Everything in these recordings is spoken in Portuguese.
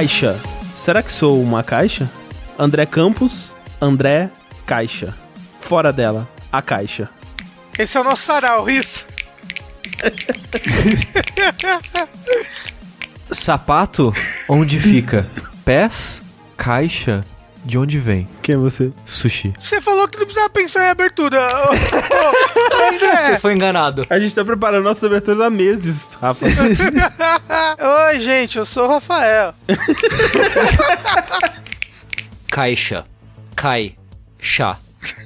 Caixa. Será que sou uma caixa? André Campos, André Caixa. Fora dela, a caixa. Esse é o nosso sarau, isso. Sapato, onde fica? Pés, caixa, de onde vem? Quem é você? Sushi. Você falou que não precisava pensar em abertura. Ô, ô, Você foi enganado. A gente tá preparando nossas aberturas há meses, Rafa. Oi, gente, eu sou o Rafael. Caixa. Cai. Chá.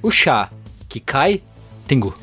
O chá que cai, Tengu.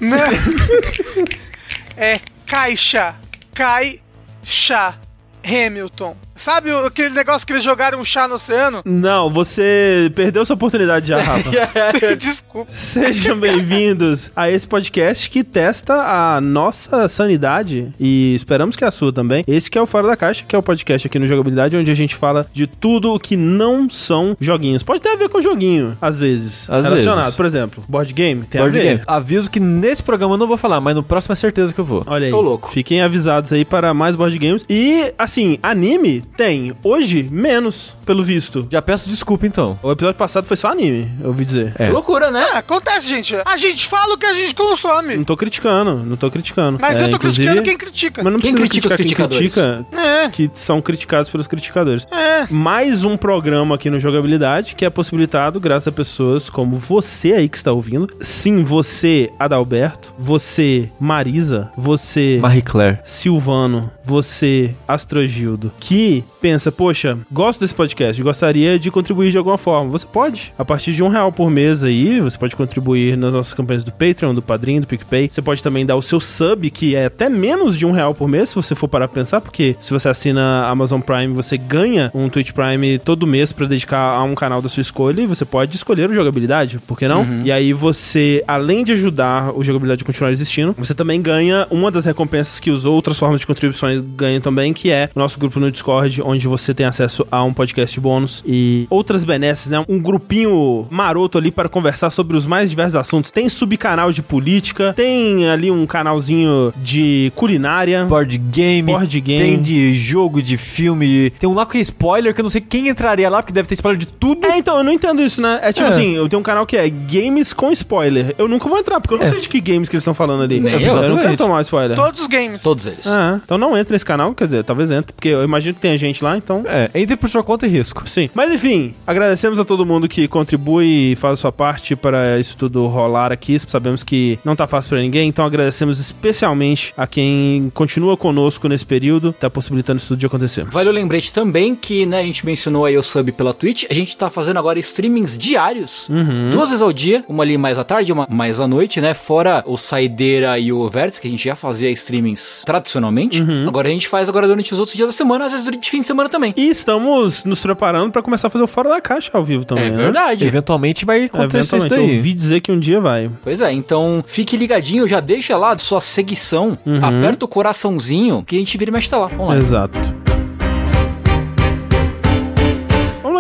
É caixa. Caixa. Hamilton. Sabe o- aquele negócio que eles jogaram um chá no oceano? Não, você perdeu sua oportunidade já, Rafa. Desculpa. Sejam bem-vindos a esse podcast que testa a nossa sanidade e esperamos que a sua também. Esse que é o Fora da Caixa, que é o podcast aqui no Jogabilidade, onde a gente fala de tudo o que não são joguinhos. Pode ter a ver com joguinho, às vezes. Às relacionado. vezes. Por exemplo, board game, tem Board a ver. game. Aviso que nesse programa eu não vou falar, mas no próximo é certeza que eu vou. Olha aí. Tô louco. Fiquem avisados aí para mais board games. E, assim, anime tem. Hoje, menos, pelo visto. Já peço desculpa então. O episódio passado foi só anime, eu ouvi dizer. É. Que loucura, né? Ah, acontece, gente. A gente fala o que a gente consome. Não tô criticando, não tô criticando. Mas É, eu tô inclusive- criticando quem critica. Mas não Quem precisa critica os criticar quem criticadores? critica, É, que são criticados pelos criticadores. é. Mais um programa aqui no Jogabilidade que é possibilitado graças a pessoas como você aí que está ouvindo. Sim, você, Adalberto. Você, Marisa. Você, Marie Claire. Silvano. Você, Astrogildo. Que be pensa, poxa, gosto desse podcast, gostaria de contribuir de alguma forma. Você pode. A partir de um real por mês aí, você pode contribuir nas nossas campanhas do Patreon, do Padrinho, do PicPay. Você pode também dar o seu sub, que é até menos de um real por mês, se você for parar pra pensar, porque se você assina a Amazon Prime, você ganha um Twitch Prime todo mês pra dedicar a um canal da sua escolha e você pode escolher o jogabilidade, por que não? E aí você, além de ajudar o jogabilidade a continuar existindo, você também ganha uma das recompensas que as outras formas de contribuições ganham também, que é o nosso grupo no Discord, onde você tem acesso a um podcast bônus e outras benesses, né? Um grupinho maroto ali para conversar sobre os mais diversos assuntos. Tem subcanal de política, tem ali um canalzinho de culinária. Board game. Board game. Tem de jogo, de filme. Tem um lá que é spoiler, que eu não sei quem entraria lá, porque deve ter spoiler de tudo. É, então, eu não entendo isso, né? É tipo É. assim, eu tenho um canal que é Games com Spoiler. Eu nunca vou entrar, porque eu não É. sei de que games que eles estão falando ali. Nem eu, eu, eu não quero tomar spoiler. Todos os games. Todos eles. É, então não entre nesse canal, quer dizer, talvez entre, porque eu imagino que tem gente lá, então. É, entre por sua conta e risco. Sim. Mas enfim, agradecemos a todo mundo que contribui e faz a sua parte para isso tudo rolar aqui. Sabemos que não tá fácil para ninguém, então agradecemos especialmente a quem continua conosco nesse período, tá possibilitando isso tudo de acontecer. Vale o lembrete também que, né, a gente mencionou aí o sub pela Twitch, a gente tá fazendo agora streamings diários, duas vezes ao dia, uma ali mais à tarde, uma mais à noite, né, fora o Saideira e o Vértice, que a gente já fazia streamings tradicionalmente, agora a gente faz agora durante os outros dias da semana, às vezes durante fim de semana também. E estamos nos preparando para começar a fazer o Fora da Caixa ao vivo também. É né? verdade. Eventualmente vai acontecer isso Eventualmente, eu daí. ouvi dizer que um dia vai. Pois é, então fique ligadinho, já deixa lá sua seguição, aperta o coraçãozinho, que a gente vira e mexe tá lá, online. Exato.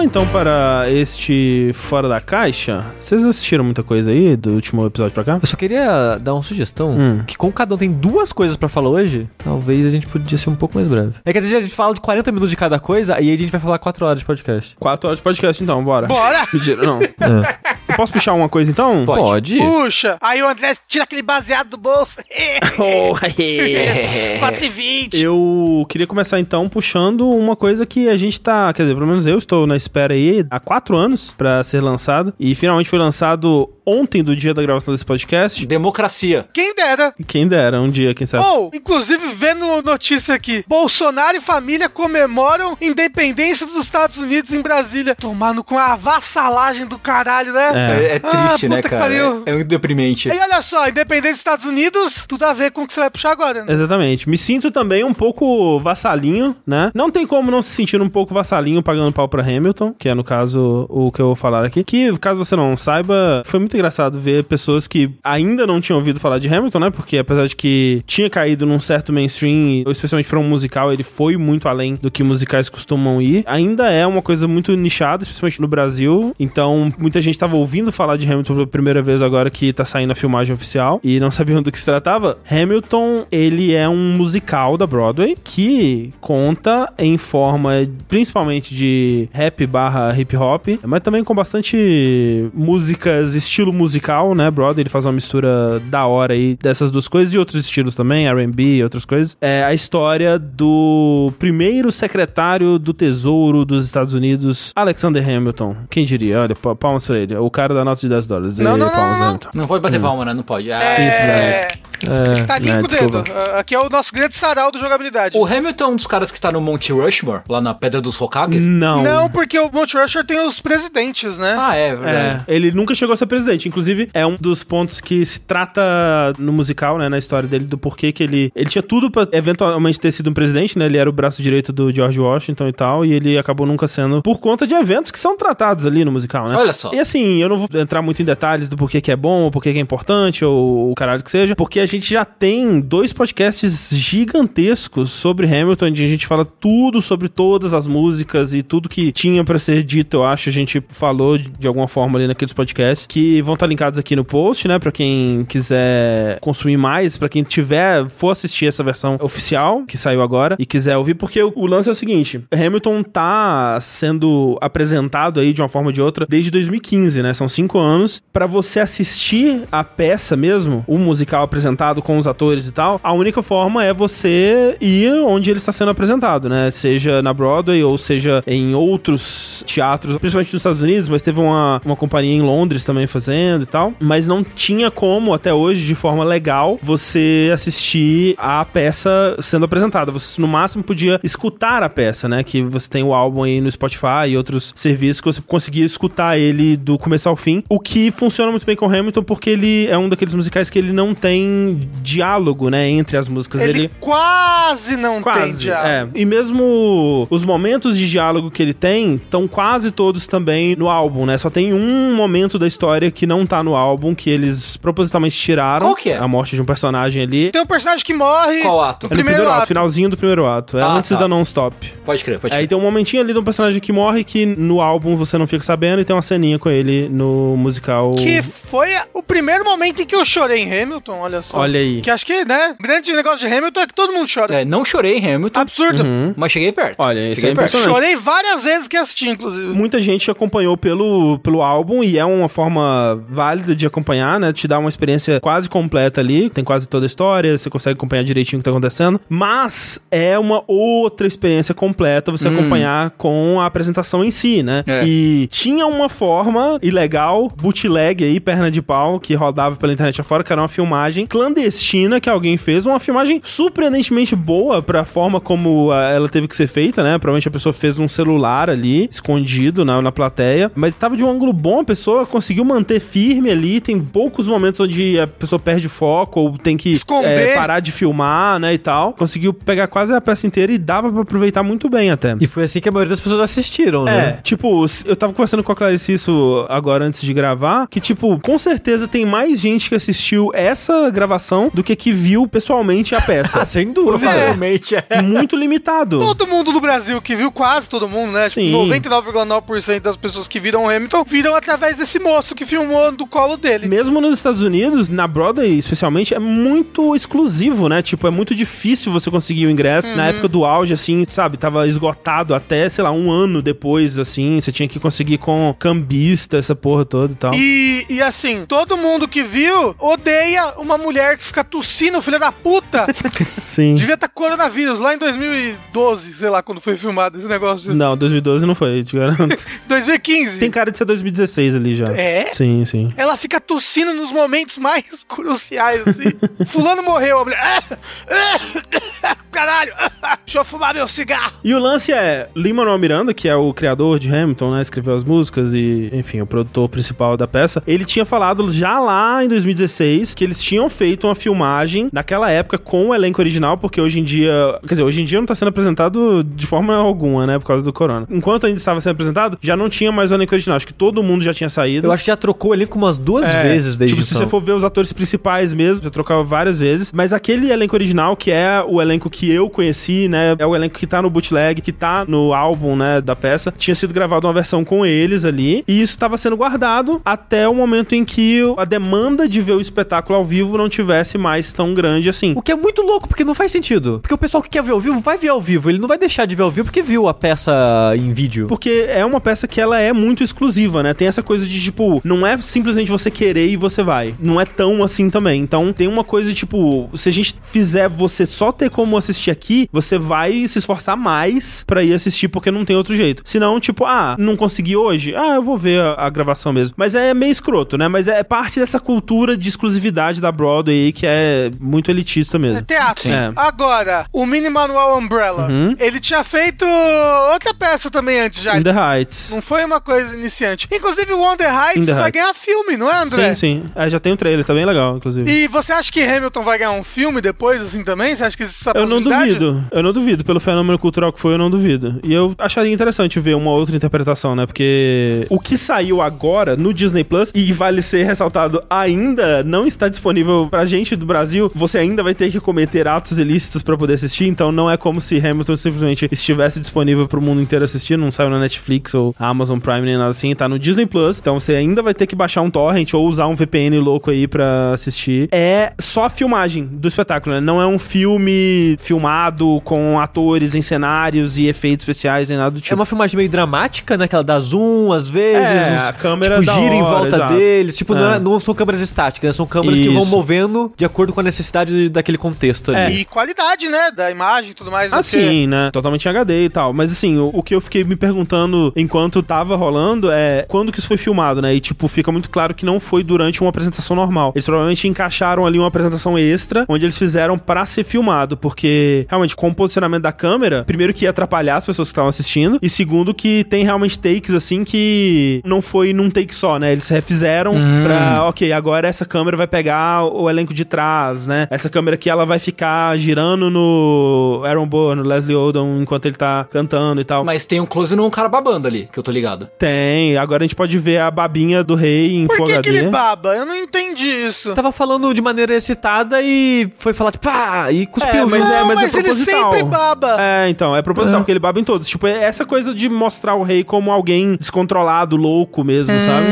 Vamos então para este Fora da Caixa. Vocês assistiram muita coisa aí do último episódio pra cá? Eu só queria dar uma sugestão, Hum. que como cada um tem duas coisas pra falar hoje, talvez a gente podia ser um pouco mais breve. É que às vezes a gente fala de 40 minutos de cada coisa, e aí a gente vai falar 4 horas de podcast. Quatro horas de podcast então, bora. Bora! Mentira, não. É. Eu posso puxar uma coisa então? Pode. Pode. Puxa! Aí o André tira aquele baseado do bolso. Oh, 4,20. Eu queria começar então puxando uma coisa que a gente tá, quer dizer, pelo menos eu estou na espera aí há quatro anos pra ser lançado e finalmente foi lançado ontem do dia da gravação desse podcast. Democracia. Quem dera. Quem dera, um dia, quem sabe. Ou, inclusive, vendo notícia aqui: Bolsonaro e família comemoram independência dos Estados Unidos em Brasília. Tomando com a avassalagem do caralho, né? É. É, é triste, Ah, né, cara? pariu. É, é muito deprimente. E olha só, independência dos Estados Unidos, tudo a ver com o que você vai puxar agora, né? Exatamente. Me sinto também um pouco vassalinho, né? Não tem como não se sentir um pouco vassalinho pagando pau pra Hamilton, que é no caso o que eu vou falar aqui. Que, caso você não saiba, foi muito engraçado ver pessoas que ainda não tinham ouvido falar de Hamilton, né? Porque apesar de que tinha caído num certo mainstream, especialmente pra um musical, ele foi muito além do que musicais costumam ir. Ainda é uma coisa muito nichada, especialmente no Brasil. Então, muita gente tava ouvindo ouvindo falar de Hamilton pela primeira vez agora que tá saindo a filmagem oficial e não sabiam do que se tratava, Hamilton, ele é um musical da Broadway que conta em forma principalmente de rap barra hip hop, mas também com bastante músicas, estilo musical, né? Broadway, ele faz uma mistura da hora aí dessas duas coisas e outros estilos também, R&B outras coisas. É a história do primeiro secretário do Tesouro dos Estados Unidos, Alexander Hamilton. Quem diria? Olha, palmas pra ele. O cara da nota de 10 dólares. Não, não, palmas, não. Não pode bater palma, né? Não pode. Ah, É... É, Estalinho né, com o dedo. desculpa. Aqui é o nosso grande sarau do jogabilidade. O Hamilton é um dos caras que tá no Monte Rushmore, lá na Pedra dos Hokage. Não. Não, porque o Mount Rushmore tem os presidentes, né? Ah, é, É, verdade. ele nunca chegou a ser presidente. Inclusive, é um dos pontos que se trata no musical, né? Na história dele, do porquê que ele. Ele tinha tudo pra eventualmente ter sido um presidente, né? Ele era o braço direito do George Washington e tal. E ele acabou nunca sendo por conta de eventos que são tratados ali no musical, né? Olha só. E assim, eu não vou entrar muito em detalhes do porquê que é bom, ou porquê que é importante, ou o caralho que seja, porque a gente já tem dois podcasts gigantescos sobre Hamilton, onde a gente fala tudo sobre todas as músicas e tudo que tinha pra ser dito, eu acho, a gente falou de, alguma forma ali naqueles podcasts, que vão estar linkados aqui no post, né, Pra quem quiser consumir mais, pra quem tiver, for assistir essa versão oficial, que saiu agora, e quiser ouvir, porque o, o lance é o seguinte, Hamilton tá sendo apresentado aí de uma forma ou de outra desde 2015, né, são cinco anos, Pra você assistir a peça mesmo, o musical apresentado com os atores e tal, a única forma é você ir onde ele está sendo apresentado, né? Seja na Broadway ou seja em outros teatros, principalmente nos Estados Unidos, mas teve uma, uma companhia em Londres também fazendo e tal. Mas não tinha como, até hoje, de forma legal, você assistir a peça sendo apresentada. Você, no máximo, podia escutar a peça, né? Que você tem o álbum aí no Spotify e outros serviços que você conseguia escutar ele do começo ao fim. O que funciona muito bem com Hamilton porque ele é um daqueles musicais que ele não tem diálogo, né? Entre as músicas. Ele, ele quase não tem Quase, diálogo. é. E mesmo os momentos de diálogo que ele tem estão quase todos também no álbum, né? Só tem um momento da história que não tá no álbum, que eles propositalmente tiraram. Qual que é? A morte de um personagem ali. Tem um personagem que morre. Qual ato? É no primeiro primeiro ato, ato. finalzinho do primeiro ato. É Ah, antes tá. da non-stop. Pode crer, pode Aí crer. tem um momentinho ali de um personagem que morre que no álbum você não fica sabendo e tem uma ceninha com ele no musical. Que foi o primeiro momento em que eu chorei em Hamilton, olha só. Olha aí. Que acho que, né, o grande negócio de Hamilton é que todo mundo chora. É, não chorei em Hamilton, Absurdo. mas cheguei perto. Olha, isso cheguei é perto. Chorei várias vezes que assisti, inclusive. Muita gente acompanhou pelo, pelo álbum e é uma forma válida de acompanhar, né? Te dá uma experiência quase completa ali, tem quase toda a história, você consegue acompanhar direitinho o que tá acontecendo. Mas é uma outra experiência completa você acompanhar com a apresentação em si, né? É. E tinha uma forma ilegal, bootleg aí, perna de pau, que rodava pela internet afora, que era uma filmagem clandestina que alguém fez, uma filmagem surpreendentemente boa pra forma como ah, ela teve que ser feita, né? Provavelmente a pessoa fez um celular ali, escondido na, na plateia, mas tava de um ângulo bom, a pessoa conseguiu manter firme ali, tem poucos momentos onde a pessoa perde foco ou tem que é, parar de filmar, né, e tal. Conseguiu pegar quase a peça inteira e dava pra aproveitar muito bem até. E foi assim que a maioria das pessoas assistiram, É, né? tipo, eu tava conversando com a Clarice isso agora antes de gravar, que, tipo, com certeza tem mais gente que assistiu essa gravação do que que viu pessoalmente a peça. Ah, sem dúvida. Provavelmente é. Muito limitado. Todo mundo do Brasil que viu, quase todo mundo, né? Sim. Tipo, 99,9% das pessoas que viram Hamilton viram através desse moço que filmou do colo dele. Mesmo nos Estados Unidos, na Broadway especialmente, é muito exclusivo, né? Tipo, é muito difícil você conseguir o ingresso. Na época do auge, assim, sabe? Tava esgotado até, sei lá, um ano depois, assim. Você tinha que conseguir com cambista, essa porra toda e tal. E, e assim, todo mundo que viu odeia uma mulher que fica tossindo, filha da puta. Sim. Devia estar coronavírus lá em 2012, sei lá, quando foi filmado esse negócio. Não, 2012 não foi, te garanto. 2015. Tem cara de ser 2016 ali já. É? Sim, sim. Ela fica tossindo nos momentos mais cruciais, assim. Fulano morreu, a mulher. "Ah, ah, Caralho! Deixa eu fumar meu cigarro! E o lance é, Lin-Manuel Miranda, que é o criador de Hamilton, né, escreveu as músicas e, enfim, o produtor principal da peça, ele tinha falado já lá em 2016 que eles tinham feito feito uma filmagem naquela época com o elenco original, porque hoje em dia, quer dizer, hoje em dia não tá sendo apresentado de forma alguma, né, por causa do corona. Enquanto ainda estava sendo apresentado, já não tinha mais o elenco original, acho que todo mundo já tinha saído. Eu acho que já trocou o elenco umas duas É, vezes desde Tipo, se então. você for ver os atores principais mesmo, já trocava várias vezes. Mas aquele elenco original, que é o elenco que eu conheci, né? É o elenco que tá no bootleg, que tá no álbum, né, da peça. Tinha sido gravado uma versão com eles ali. E isso tava sendo guardado até o momento em que a demanda de ver o espetáculo ao vivo não tivesse mais tão grande assim. O que é muito louco, porque não faz sentido. Porque o pessoal que quer ver ao vivo vai ver ao vivo. Ele não vai deixar de ver ao vivo porque viu a peça em vídeo. Porque é uma peça que ela é muito exclusiva, né? Tem essa coisa de, tipo, não é simplesmente você querer e você vai. Não é tão assim também. Então tem uma coisa, tipo, se a gente fizer você só ter como assistir aqui, você vai se esforçar mais pra ir assistir porque não tem outro jeito. Senão, tipo, ah, não consegui hoje? Ah, eu vou ver a, a gravação mesmo. Mas é meio escroto, né? Mas é parte dessa cultura de exclusividade da Broadway aí que é muito elitista É mesmo. teatro. Sim. É. Agora, o Mini Manual Umbrella, Uhum. ele tinha feito outra peça também antes já. In the Heights. Não foi uma coisa iniciante. Inclusive, o Wonder In Heights the vai Heights. ganhar filme, não é, André? Sim, sim. É, já tem um trailer, tá bem legal, inclusive. E você acha que Hamilton vai ganhar um filme depois, assim, também? Você acha que existe essa Eu não duvido. Eu não duvido. Pelo fenômeno cultural que foi, eu não duvido. E eu acharia interessante ver uma outra interpretação, né? Porque o que saiu agora no Disney Plus, e vale ser ressaltado, ainda não está disponível pra gente do Brasil. Você ainda vai ter que cometer atos ilícitos pra poder assistir. Então não é como se Hamilton simplesmente estivesse disponível pro mundo inteiro assistir. Não saiu na Netflix ou Amazon Prime nem nada assim. Tá no Disney Plus. Então você ainda vai ter que baixar um torrent ou usar um VPN louco aí pra assistir. É só a filmagem do espetáculo, né? Não é um filme filmado com atores em cenários e efeitos especiais nem nada do É tipo. uma filmagem meio dramática, né? Que ela dá zoom às vezes. É, os- a câmera tipo, da gira em hora, volta exato. deles. Tipo, não, É. é- não são câmeras estáticas, né? São câmeras que vão Isso. Movendo de acordo com a necessidade daquele contexto ali. E qualidade, né? Da imagem e tudo mais. Assim, né? Totalmente em HD e tal. Mas assim, o, o que eu fiquei me perguntando enquanto tava rolando é quando que isso foi filmado, né? E tipo, fica muito claro que não foi durante uma apresentação normal. Eles provavelmente encaixaram ali uma apresentação extra, onde eles fizeram pra ser filmado, porque realmente com o posicionamento da câmera, primeiro que ia atrapalhar as pessoas que estavam assistindo, e segundo que tem realmente takes assim que não foi num take só, né? Eles refizeram pra, ok, agora essa câmera vai pegar o elenco de trás, né? Essa câmera aqui ela vai ficar girando no Aaron Burr, no Leslie Odom, enquanto ele tá cantando e tal. Mas tem um close num cara babando ali, que eu tô ligado. Tem, agora a gente pode ver a babinha do rei em Por Full que, que ele baba? Eu não entendi isso. Tava falando de maneira excitada e foi falar, tipo, pá, e cuspiu. É, mas é, Não, mas é mas ele proposital. sempre baba. É, então, é proposital, porque ele baba em todos. Tipo, é essa coisa de mostrar o rei como alguém descontrolado, louco mesmo, sabe?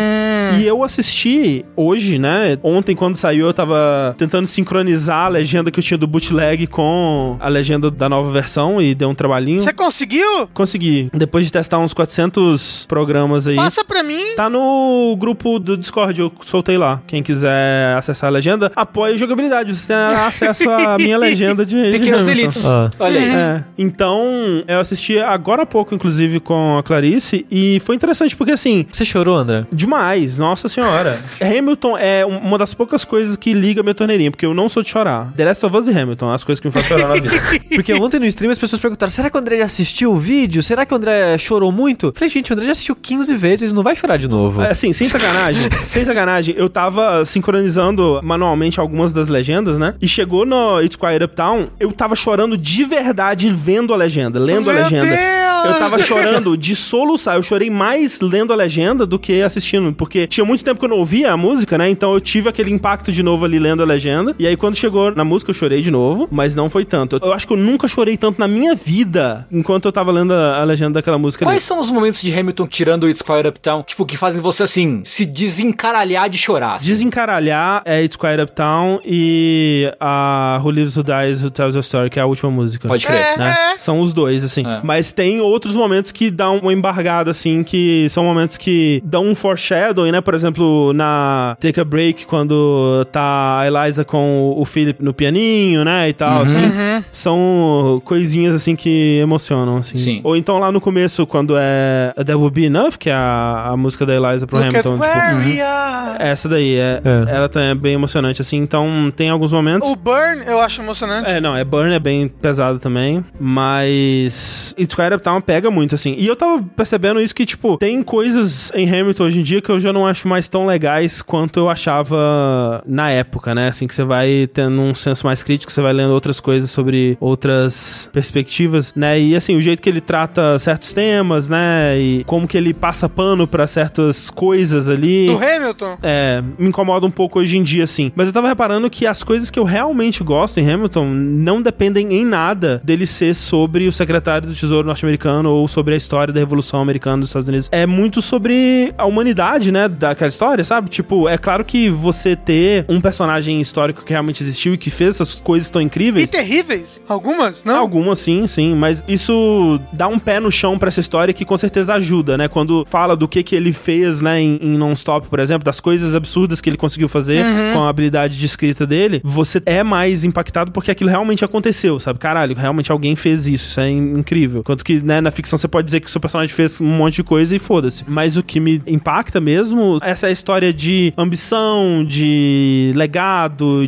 E eu assisti hoje, né? Ontem, quando saiu, eu tava tentando sincronizar a legenda que eu tinha do bootleg com a legenda da nova versão e deu um trabalhinho. Você conseguiu? Consegui. Depois de testar uns 400 programas aí. Passa pra mim. Tá no grupo do Discord, eu soltei lá. Quem quiser acessar a legenda, apoia a jogabilidade. Você tem acesso à minha legenda de. Pequenos elites. Ah. Olha aí. É. Então, eu assisti agora há pouco, inclusive, com a Clarice, e foi interessante porque, assim, Você chorou, André? demais, nossa senhora. Hamilton é um- uma das poucas coisas que liga a minha torneirinha, porque eu não sou de chorar. The Last of Us e Hamilton, as coisas que me fazem chorar na vida. Porque ontem no stream as pessoas perguntaram: será que o André já assistiu o vídeo? Será que o André chorou muito? Falei, gente, o André já assistiu 15 vezes, não vai chorar de novo. É, Assim, sem sacanagem, sem sacanagem, eu tava sincronizando manualmente algumas das legendas, né? E chegou no It's Quiet Uptown, eu tava chorando de verdade vendo a legenda, lendo a Meu legenda. Deus! Eu tava chorando de soluçar, eu chorei mais lendo a legenda do que assistindo, porque tinha muito tempo que eu não ouvia a música, né? Então eu tive aquele impacto de novo ali lendo a legenda. E aí quando chegou na música eu chorei de novo, mas não foi tanto. Eu acho que eu nunca chorei tanto na minha vida enquanto eu tava lendo a, a legenda daquela música ali. Quais são os momentos de Hamilton tirando o It's Quiet Uptown, tipo, que fazem você, assim, se desencaralhar de chorar? assim? Desencaralhar é It's Quiet Uptown e a Who Lives Who Dies Who Tells a Story, que é a última música. Pode crer. É. né? São os dois, assim. É. Mas tem outros momentos que dão uma embargada, assim, que são momentos que dão um foreshadowing, né? Por exemplo, na Take a Break, quando tá a Eliza com o Philip no pianinho, né? E tal, assim. São coisinhas, assim, que emocionam, assim. Sim. Ou então lá no começo, quando é That Will Be Enough, que é a, a música da Eliza pro Look at Hamilton, tipo... where we are. Essa daí, é, É. ela também é bem emocionante, assim. Então, tem alguns momentos... O Burn eu acho emocionante. É, não, é Burn é bem pesado também, mas It's Quiet Uptown pega muito, assim. E eu tava percebendo isso que, tipo, tem coisas em Hamilton hoje em dia que eu já não acho mais tão legais quanto eu achava na época, né? Assim que você vai tendo um senso mais crítico, você vai lendo outras coisas sobre outras perspectivas, né? E assim, o jeito que ele trata certos temas, né? E como que ele passa pano para certas coisas ali. Do Hamilton? É, me incomoda um pouco hoje em dia, assim. Mas eu tava reparando que as coisas que eu realmente gosto em Hamilton não dependem em nada dele ser sobre o secretário do Tesouro norte-americano ou sobre a história da Revolução Americana dos Estados Unidos. É muito sobre a humanidade, né, daquela história, sabe? Tipo, é claro que você ter um personagem histórico que realmente existiu e que fez essas coisas tão incríveis. E terríveis? Algumas, não? Algumas, sim, sim. Mas isso dá um pé no chão para essa história que com certeza ajuda, né? Quando fala do que que ele fez, né, em, em Non-Stop, por exemplo, das coisas absurdas que ele conseguiu fazer Uhum. com a habilidade de escrita dele, você é mais impactado porque aquilo realmente aconteceu, sabe? Caralho, realmente alguém fez isso, isso é in- incrível. Enquanto que, né, na ficção você pode dizer que o seu personagem fez um monte de coisa e foda-se. Mas o que me impacta mesmo, essa é a história de ambição, de legado,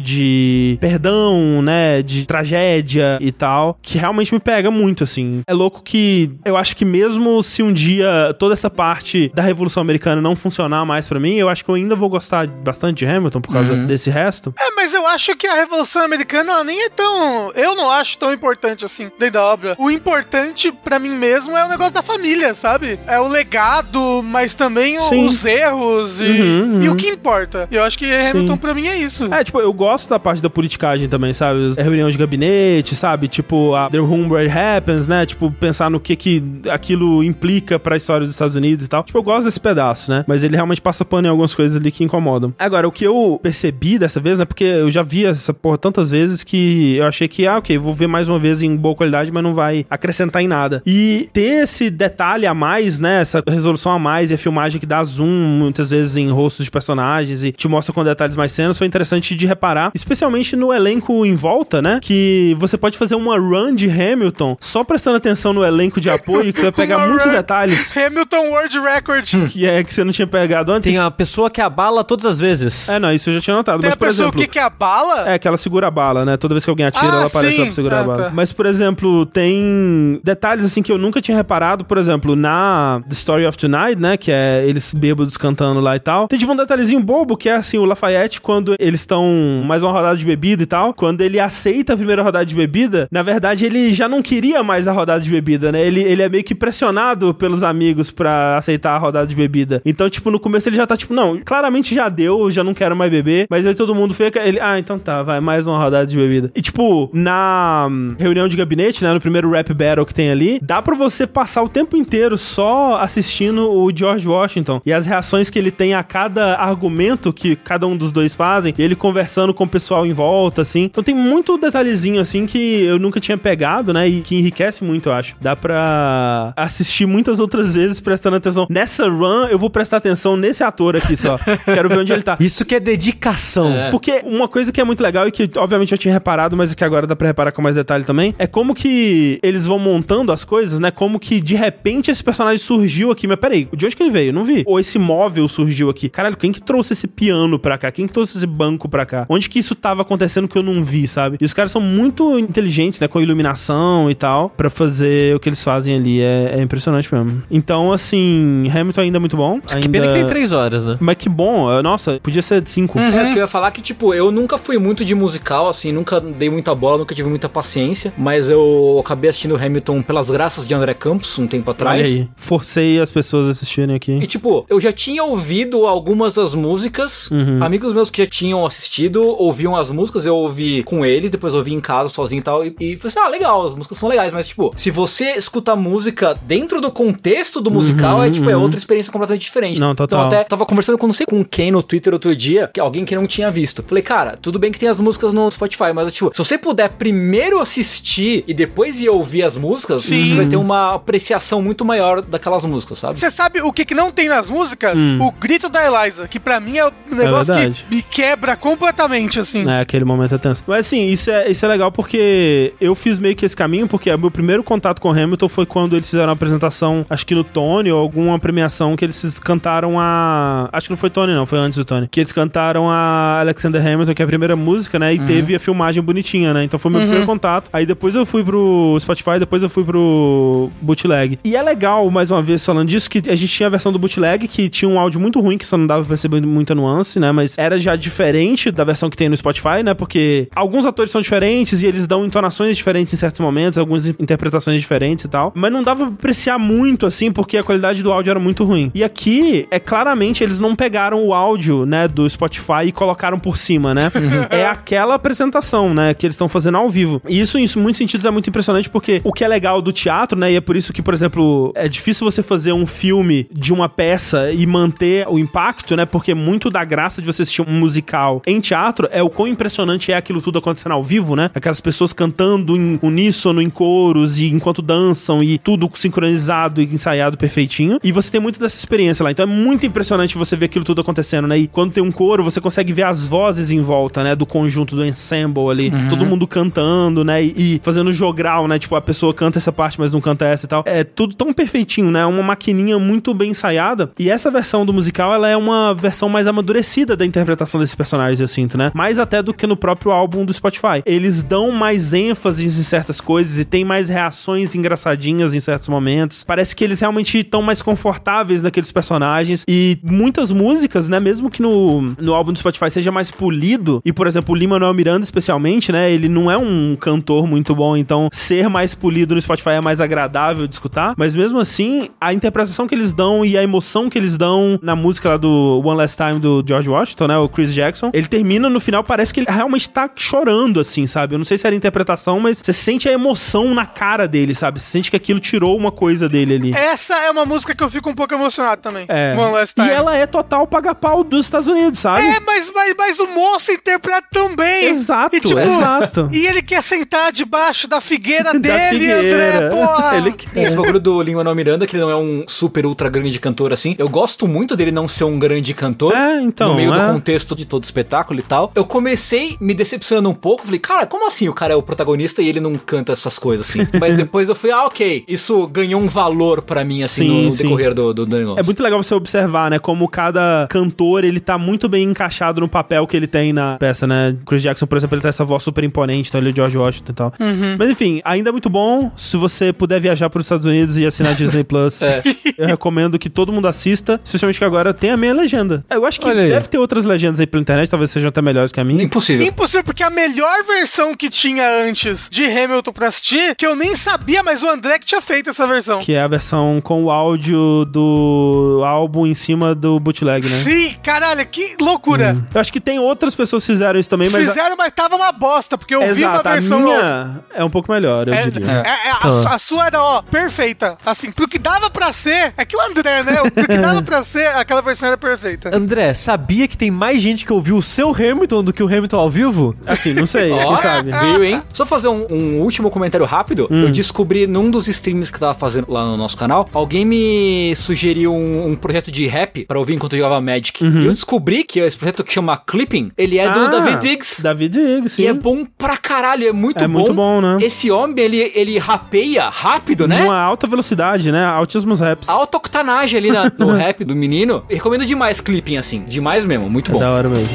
de perdão, né, de tragédia e tal, que realmente me pega muito, assim. É louco que eu acho que mesmo se um dia toda essa parte da Revolução Americana não funcionar mais pra mim, eu acho que eu ainda vou gostar bastante de Hamilton por causa desse resto. É, mas eu acho que a Revolução Americana ela nem é tão. Eu não acho tão importante assim dentro da obra. O importante pra mim mesmo é o negócio da família, sabe? É o legado, mas também Sim. os erros e, Uhum, e uhum. o que importa. Eu acho que Hamilton pra mim é isso. É, tipo, eu gosto da parte da politicagem também, sabe? A reunião de gabinete, sabe? Tipo, a The Room Where It Happens, né? Tipo, pensar no que que aquilo implica pra história dos Estados Unidos e tal. Tipo, eu gosto desse pedaço, né? Mas ele realmente passa pano em algumas coisas ali que incomodam. Agora, o que eu percebi dessa vez, né? Porque eu já vi essa porra tantas vezes que eu achei que, ah, ok, vou ver mais uma vez em boa qualidade, mas não vai acrescentar em nada. E ter esse detalhe a mais, né? Essa resolução a mais e a filmagem que dá zoom muitas vezes em rostos de personagens e te mostra com detalhes mais cenas, foi interessante de reparar, especialmente no elenco em volta, né? Que você pode fazer uma run de Hamilton só prestando atenção no elenco de apoio, que você vai pegar Uma muitos run. detalhes Hamilton World Record. que é que você não tinha pegado antes. Tem a pessoa que abala todas as vezes. É, não, isso eu já tinha notado. Tem mas, a por pessoa exemplo, que que é a bala? é, que ela segura a bala, né? Toda vez que alguém atira, Ah, ela aparece sim. lá pra segurar Ah, a bala. tá. Mas, por exemplo, tem detalhes assim que eu nunca tinha reparado. Por exemplo, na The Story of Tonight, né? Que é eles bêbados cantando lá e tal. Tem tipo um detalhezinho bobo que é assim: o Lafayette, quando eles estão mais uma rodada de bebida e tal, quando ele aceita a primeira rodada de bebida, na verdade ele já não queria mais a rodada de bebida, né? Ele, ele é meio que pressionado pelos amigos pra aceitar a rodada de bebida. Então, tipo, no começo ele já tá tipo, não, claramente já deu, já não quero mais beber. Mas aí todo mundo fica, ele, ah, então tá, vai, mais uma rodada de bebida. E tipo, na hum, reunião de gabinete, né, no primeiro rap battle que tem ali, dá pra você passar o tempo inteiro só assistindo o George Washington e as reações que ele tem a cada argumento que cada um dos dois fazem, e ele conversando com o pessoal em volta, assim. Então tem muito detalhezinho, assim, que eu nunca tinha pegado, né, e que enriquece muito, eu acho. Dá pra assistir muitas outras vezes prestando atenção. Nessa run, eu vou prestar atenção nesse ator aqui só. Quero ver onde ele tá. Isso que é dedicação. Porque uma coisa que é muito legal e que, obviamente, eu tinha reparado, mas que agora dá pra reparar com mais detalhe também, é como que eles vão montando as coisas, né? Como que, de repente, esse personagem surgiu aqui. Mas peraí, de onde que ele veio? Eu Não vi. Ou esse móvel surgiu aqui. Caralho, quem que trouxe esse piano pra cá? Quem que trouxe esse banco pra cá? Onde que isso tava acontecendo que eu não vi, sabe? E os caras são muito inteligentes, né? Com iluminação e tal, pra fazer o que eles fazem ali. É, é impressionante mesmo. Então, assim, Hamilton ainda é muito bom. Que ainda... pena que tem três horas, né? Mas que bom. eh, Nossa, podia ser cinco. É, o que eu ia falar que, tipo, eu nunca fui muito de musical, assim, nunca dei muita bola, nunca tive muita paciência, mas eu acabei assistindo Hamilton pelas graças de André Campos um tempo Olha atrás. aí. Forcei as pessoas a assistirem aqui. E tipo, eu já tinha ouvido algumas das músicas. Uhum. Amigos meus que já tinham assistido ouviam as músicas, eu ouvi com eles, depois ouvi em casa sozinho e tal. E, e falei assim: ah, legal, as músicas são legais, mas tipo, se você escuta a música dentro do contexto do musical, é tipo, é outra experiência completamente diferente. Uhum, Não, total. Então até tava conversando com não sei com quem no Twitter outro dia, que alguém que não tinha visto. Falei, cara, tudo bem que tem as músicas no Spotify, mas tipo, se você puder primeiro assistir e depois ir ouvir as músicas, Sim. você vai ter uma apreciação muito maior daquelas músicas, sabe? Você sabe o que, que não tem nas músicas? O grito da Eliza, que pra mim é o negócio verdade. que me quebra completamente, assim. É, aquele momento é tenso. Mas assim, isso é, isso é legal porque eu fiz meio que esse caminho, porque o meu primeiro contato com o Hamilton foi quando eles fizeram uma apresentação, acho que no Tony, ou alguma premiação que eles cantaram a. Acho que não foi Tony, não, foi antes do Tony. Que eles cantaram a Alexander Hamilton, então, que é a primeira música, né? E Uhum. teve a filmagem bonitinha, né? Então foi meu primeiro contato. Aí depois eu fui pro Spotify, depois eu fui pro bootleg. E é legal, mais uma vez, falando disso, que a gente tinha a versão do bootleg, que tinha um áudio muito ruim, que só não dava pra perceber muita nuance, né? Mas era já diferente da versão que tem no Spotify, né? Porque alguns atores são diferentes e eles dão entonações diferentes em certos momentos, algumas interpretações diferentes e tal. Mas não dava pra apreciar muito, assim, porque a qualidade do áudio era muito ruim. E aqui, é claramente, eles não pegaram o áudio, né, do Spotify e colocaram por cima, né? é aquela apresentação, né, que eles estão fazendo ao vivo. E isso, em muitos sentidos, é muito impressionante, porque o que é legal do teatro, né, e é por isso que, por exemplo, é difícil você fazer um filme de uma peça e manter o impacto, né, porque muito da graça de você assistir um musical em teatro é o quão impressionante é aquilo tudo acontecendo ao vivo, né? Aquelas pessoas cantando em uníssono, em coros, e enquanto dançam, e tudo sincronizado e ensaiado perfeitinho. E você tem muito dessa experiência lá. Então é muito impressionante você ver aquilo tudo acontecendo, né? E quando tem um coro, você consegue ver as vozes em volta, né? Do conjunto, do ensemble ali. Todo mundo cantando, né? E, e fazendo jogral, né? Tipo, a pessoa canta essa parte, mas não canta essa e tal. É tudo tão perfeitinho, né? Uma maquininha muito bem ensaiada. E essa versão do musical, ela é uma versão mais amadurecida da interpretação desses personagens, eu sinto, né? Mais até do que no próprio álbum do Spotify. Eles dão mais ênfase em certas coisas e tem mais reações engraçadinhas em certos momentos. Parece que eles realmente estão mais confortáveis naqueles personagens. E muitas músicas, né? Mesmo que no, no álbum do Spotify seja mais polido, e por exemplo, o Lin-Manuel Miranda, especialmente, né? Ele não é um cantor muito bom, então ser mais polido no Spotify é mais agradável de escutar. Mas mesmo assim, a interpretação que eles dão e a emoção que eles dão na música lá do One Last Time do George Washington, né? O Chris Jackson, ele termina no final, parece que ele realmente tá chorando, assim, sabe? Eu não sei se era interpretação, mas você sente a emoção na cara dele, sabe? Você sente que aquilo tirou uma coisa dele ali. Essa é uma música que eu fico um pouco emocionado também. É. One Last E Time. ela é total paga-pau dos Estados Unidos, sabe? É, mas, mas, mas o moço interpreta tão bem. Exato, e, tipo, exato. E ele quer sentar debaixo da figueira Da dele, figueira. André, porra. Ele quer. esse bagulho do Lin-Manuel Miranda, que ele não é um super ultra grande cantor assim. Eu gosto muito dele não ser um grande cantor. É, então, No meio do é. contexto de todo o espetáculo e tal. Eu comecei me decepcionando um pouco. Falei, cara, como assim o cara é o protagonista e ele não canta essas coisas assim? Mas depois eu fui, ah, ok. Isso ganhou um valor pra mim, assim, Sim, no sim. decorrer do, do, do negócio. É muito legal você observar, né, como cada cantor, ele tá muito bem encaixado no papel que ele tem na peça, né? Chris Jackson, por exemplo, ele tem essa voz super imponente, então ele é George Washington e tal. Mas enfim, ainda é muito bom. Se você puder viajar para os Estados Unidos e assinar Disney Plus, eu recomendo que todo mundo assista, especialmente que agora tem a minha legenda. Eu acho que deve ter outras legendas aí pela internet, talvez sejam até melhores que a minha. Impossível. Impossível, porque a melhor versão que tinha antes de Hamilton pra assistir, que eu nem sabia, mas o André que tinha feito essa versão. Que é a versão com o áudio do álbum em cima do bootleg, né? Sim, caralho, que loucura. Eu acho que tem outras pessoas fizeram isso também, mas. Fizeram, mas tava uma bosta, porque eu vi uma Exato, a versão. minha é um pouco melhor, eu É, diria. é, é, a, Tá. a sua era, ó, perfeita. Assim, pro que dava pra ser, é que o André, né? Pro que dava pra ser, aquela versão era perfeita. André, sabia que tem mais gente que ouviu o seu Hamilton do que o Hamilton ao vivo? Assim, não sei, quem sabe? Viu, hein? Só fazer um, um último comentário rápido. Hum. Eu descobri num dos streams que eu tava fazendo lá no nosso canal, alguém me sugeriu um, um projeto de rap pra ouvir enquanto eu jogava Magic. E eu descobri que esse projeto que chama Clipping, ele é do. Ah, David Diggs. David Diggs, sim. E é bom pra caralho, é muito É bom. muito bom, né? Esse homem, ele, ele rapeia rápido, né? Numa alta velocidade, né? Altíssimos raps. Alta octanagem ali na- no rap do menino. Recomendo demais Clipping, assim. Demais mesmo, muito É bom. da hora mesmo.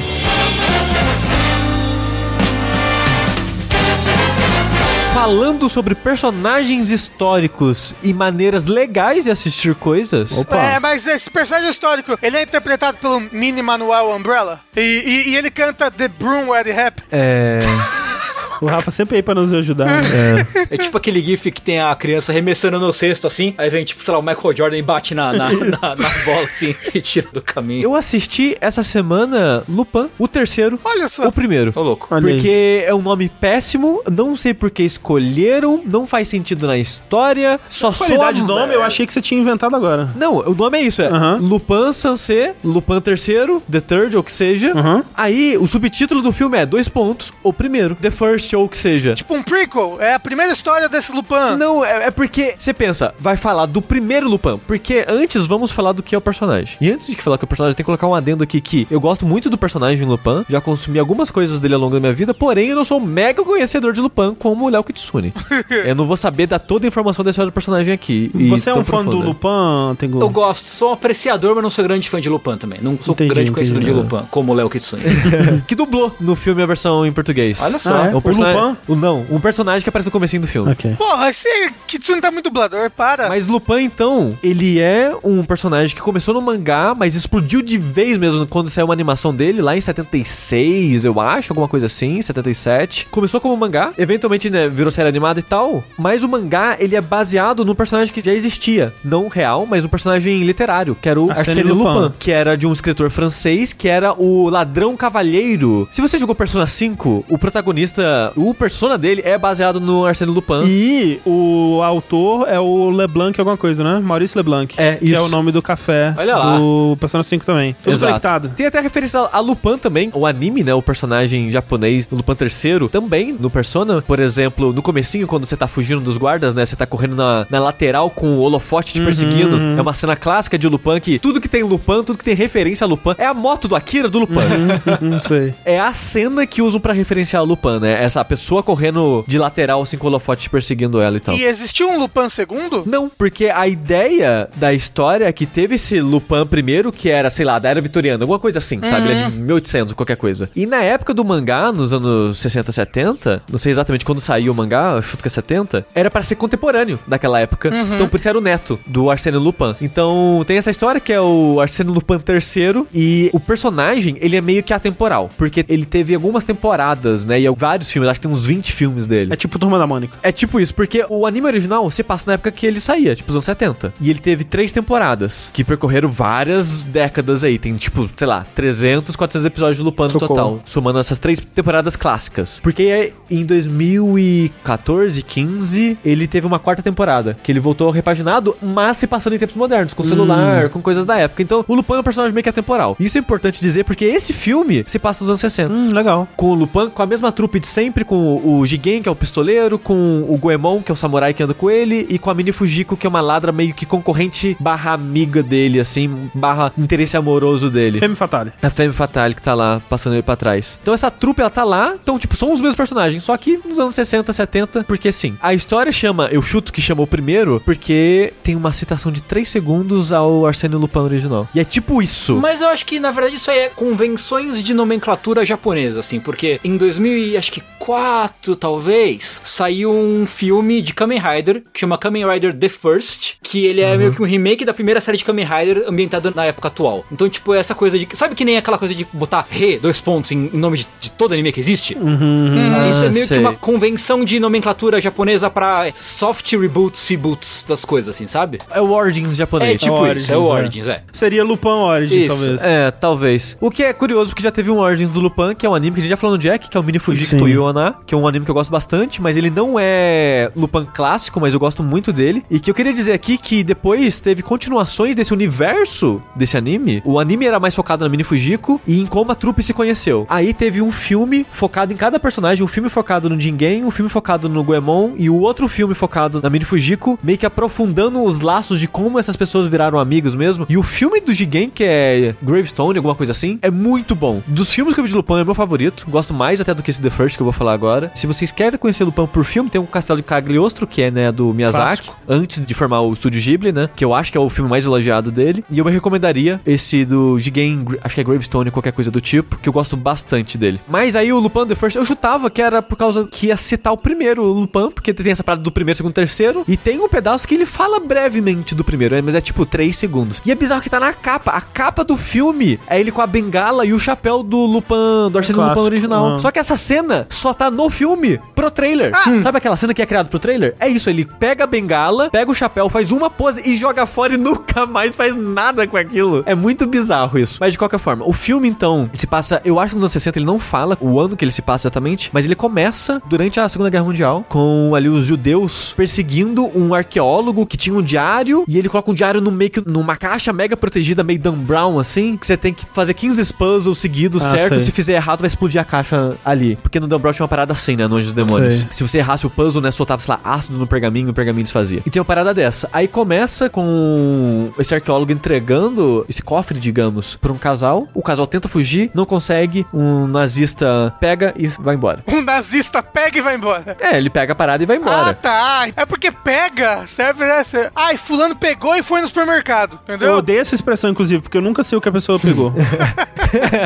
Falando sobre personagens históricos e maneiras legais de assistir coisas. Opa. É, mas esse personagem histórico, ele é interpretado pelo Mini Manuel Umbrella. E, e- e ele canta The Broom Where It Happened. É. O Rafa sempre aí pra nos ajudar. né? É tipo aquele gif que tem a criança arremessando no cesto, assim, aí vem, tipo, sei lá, o Michael Jordan e bate na, na, na- na bola, assim, e tira do caminho. Eu assisti essa semana Lupin, o terceiro. Olha só. O primeiro. Tô louco. Olha aí. Porque é um nome péssimo, não sei por que escolheram, não faz sentido na história, só soa... Qualidade de nome, eu achei que você tinha inventado agora. Não, o nome é isso, é Aham. Lupin Sansé, Lupin terceiro, The Third, ou que seja. Aí, o subtítulo do filme é, dois pontos, o primeiro, The First. Ou o que seja. Tipo um prequel, é a primeira história desse Lupin. Não, é, é porque você pensa, vai falar do primeiro Lupin, porque antes vamos falar do que é o personagem. E antes de falar que é o personagem, tem que colocar um adendo aqui que eu gosto muito do personagem Lupin, já consumi algumas coisas dele ao longo da minha vida, porém eu não sou um mega conhecedor de Lupin como o Léo Kitsune. eu não vou saber dar toda a informação da história do personagem aqui. e Você é um fã do profunda. Lupin, Tengu? Eu gosto, sou um apreciador, mas não sou grande fã de Lupin também. Não sou Entendi, grande conhecedor entendi. de Lupin, como o Léo Kitsune. que dublou no filme a versão em português. Olha só. Ah, é? O personagem, O Lupin? o- não, um personagem que aparece no comecinho do filme. Ok. Porra, esse Kitsune tá muito dublador, para. Mas Lupin, então, ele é um personagem que começou no mangá, mas explodiu de vez mesmo quando saiu uma animação dele, lá em 76, eu acho, alguma coisa assim, 77. Começou como mangá, eventualmente, né, virou série animada e tal, mas o mangá, ele é baseado num personagem que já existia. Não real, mas um personagem literário, que era o Arsène Arsène Lupin, Lupin. que era de um escritor francês, que era o ladrão cavalheiro. Se você jogou Persona 5, o protagonista, o persona dele é baseado no Arsène Lupin. E o autor é o Leblanc alguma coisa, né? Maurício Leblanc. É, Que isso. é o nome do café Olha lá. do Persona 5 também. Tudo Exato. conectado. Tem até referência a Lupin também, o anime, né? O personagem japonês, o Lupin III, também no Persona. Por exemplo, no comecinho, quando você tá fugindo dos guardas, né? Você tá correndo na, na lateral com o holofote te perseguindo. É uma cena clássica de Lupin que tudo que tem Lupin, tudo que tem referência a Lupin, é a moto do Akira do Lupin. Não sei. É a cena que usam pra referenciar o Lupin, né? Essa pessoa correndo de lateral, assim, com holofote te perseguindo ela e tal. E existiu um Lupin segundo? Não, porque a ideia da história é que teve esse Lupin primeiro, que era, sei lá, da era vitoriana, alguma coisa assim, sabe? Ele é de 1800, qualquer coisa. E na época do mangá, nos anos 60, 70, não sei exatamente quando saiu o mangá, chuto que é 70, era para ser contemporâneo daquela época. Então por isso era o neto do Arsène Lupin. Então tem essa história que é o Arsène Lupin III e o personagem, ele é meio que atemporal, porque ele teve algumas temporadas, né? E vários filmes, acho que tem uns 20 filmes dele. É tipo Turma da Mônica. É tipo isso, porque o anime original se passa na época que ele saía, tipo os anos 70. E ele teve três temporadas, que percorreram várias décadas aí. Tem, tipo, sei lá, 300, 400 episódios de Lupin no total, somando essas três temporadas clássicas. Porque em 2014, 15, ele teve uma quarta temporada, que ele voltou repaginado, mas se passando em tempos modernos, com celular, com coisas da época. Então, o Lupin é um personagem meio que atemporal. Isso é importante dizer, porque esse filme se passa nos anos 60 Hum, legal. com o Lupin, com a mesma trupe de sempre, com o Jigen, que é o pistoleiro, com o Goemon, que é o samurai que anda com ele, e com a Mini Fujiko, que é uma ladra meio que concorrente barra amiga dele, assim, barra interesse amoroso dele. Femme Fatale. A Femme Fatale que tá lá, passando ele pra trás. Então essa trupe, ela tá lá, então, tipo, são os mesmos personagens, só que nos anos 60, 70, porque sim. A história chama, eu chuto que chamou primeiro, porque tem uma citação de 3 segundos ao Arsênio Lupin original. E é tipo isso. Mas eu acho que, na verdade, isso aí é convenções de nomenclatura japonesa, assim, porque em 2004, talvez, saiu um filme de Kamen Rider, que chama Kamen Rider The First, que ele é meio que um remake da primeira série de Kamen Rider ambientada na época atual. Então, tipo, é essa coisa de... Sabe que nem aquela coisa de botar re, dois pontos, em, nome de, de todo anime que existe? Ah, Isso é meio sei. que uma convenção de nomenclatura japonesa pra soft reboots e boots das coisas, assim, sabe? É o Origins japonês. É tipo Origins, isso, é o é. Origins, é. Seria Lupin Origins, Isso, talvez. É, talvez. O que é curioso, porque já teve um Origins do Lupin, que é um anime que a gente já falou no Jack, que é o Mini Fujiko Sim. Yona, que é um anime que eu gosto bastante, mas ele não é Lupin clássico, mas eu gosto muito dele. E que eu queria dizer aqui que depois teve continuações desse universo desse anime. O anime era mais focado na Mini Fujiko e em como a trupe se conheceu. Aí teve um filme focado em cada personagem, um filme focado no Jingen, um filme focado no Goemon e o outro filme focado na Mini Fujiko, meio que aprofundando os laços de como essas pessoas viraram amigos mesmo. E o filme do Jigen, que é Gravestone, alguma coisa assim, é muito bom. Dos filmes que eu vi de Lupin é meu favorito. Gosto mais até do que esse The First que eu vou falar agora. Se vocês querem conhecer Lupin por filme, tem o Castelo de Cagliostro, que é, né, do Miyazaki, Clássico. antes de formar o estúdio Ghibli, né, que eu acho que é o filme mais elogiado dele. E eu me recomendaria esse do Jigen, acho que é Gravestone, qualquer coisa do tipo, que eu gosto bastante dele. Mas aí o Lupin The First, eu chutava que era por causa que ia citar o primeiro Lupin, porque tem essa parada do primeiro, segundo, terceiro, e tem um pedaço que ele fala brevemente do primeiro, né, mas é tipo 3 segundos. E é bizarro que tá na capa. A capa do filme é ele com a bengala e o chapéu do Lupin, do Arsênio Lupin Clássico. original. Ah. Só que essa cena só tá no filme, pro trailer. Sabe aquela cena que é criada pro trailer? É isso, ele pega a bengala, pega o chapéu, faz uma pose e joga fora e nunca mais faz nada com aquilo. É muito bizarro isso. Mas de qualquer forma, o filme então, se passa, eu acho que nos anos 60 ele não fala o ano que ele se passa exatamente, mas ele começa durante a Segunda Guerra Mundial com ali os judeus perseguindo um arqueólogo que tinha um diário e ele coloca um diário no meio que numa caixa mega protegida, meio Dan Brown assim, que você tem que fazer 15 puzzles seguidos, Ah, certo? sei. Se fizer errado vai explodir a caixa ali, porque no Dan Brown tinha uma parada assim, né? No Anjos e Demônios. Sei. Se você errasse o puzzle, né? Soltava, sei lá, ácido no pergaminho, o pergaminho desfazia. E tem uma parada dessa. Aí começa com esse arqueólogo entregando esse cofre, digamos, pra um casal. O casal tenta fugir, não consegue. Um nazista pega e vai embora. Um nazista pega e vai embora. É, ele pega a parada e vai Ah, embora. tá. É porque pega, serve essa. Ai, fulano pegou e foi no supermercado. Eu Entendeu? odeio essa expressão, inclusive, porque eu nunca sei o que a pessoa pegou.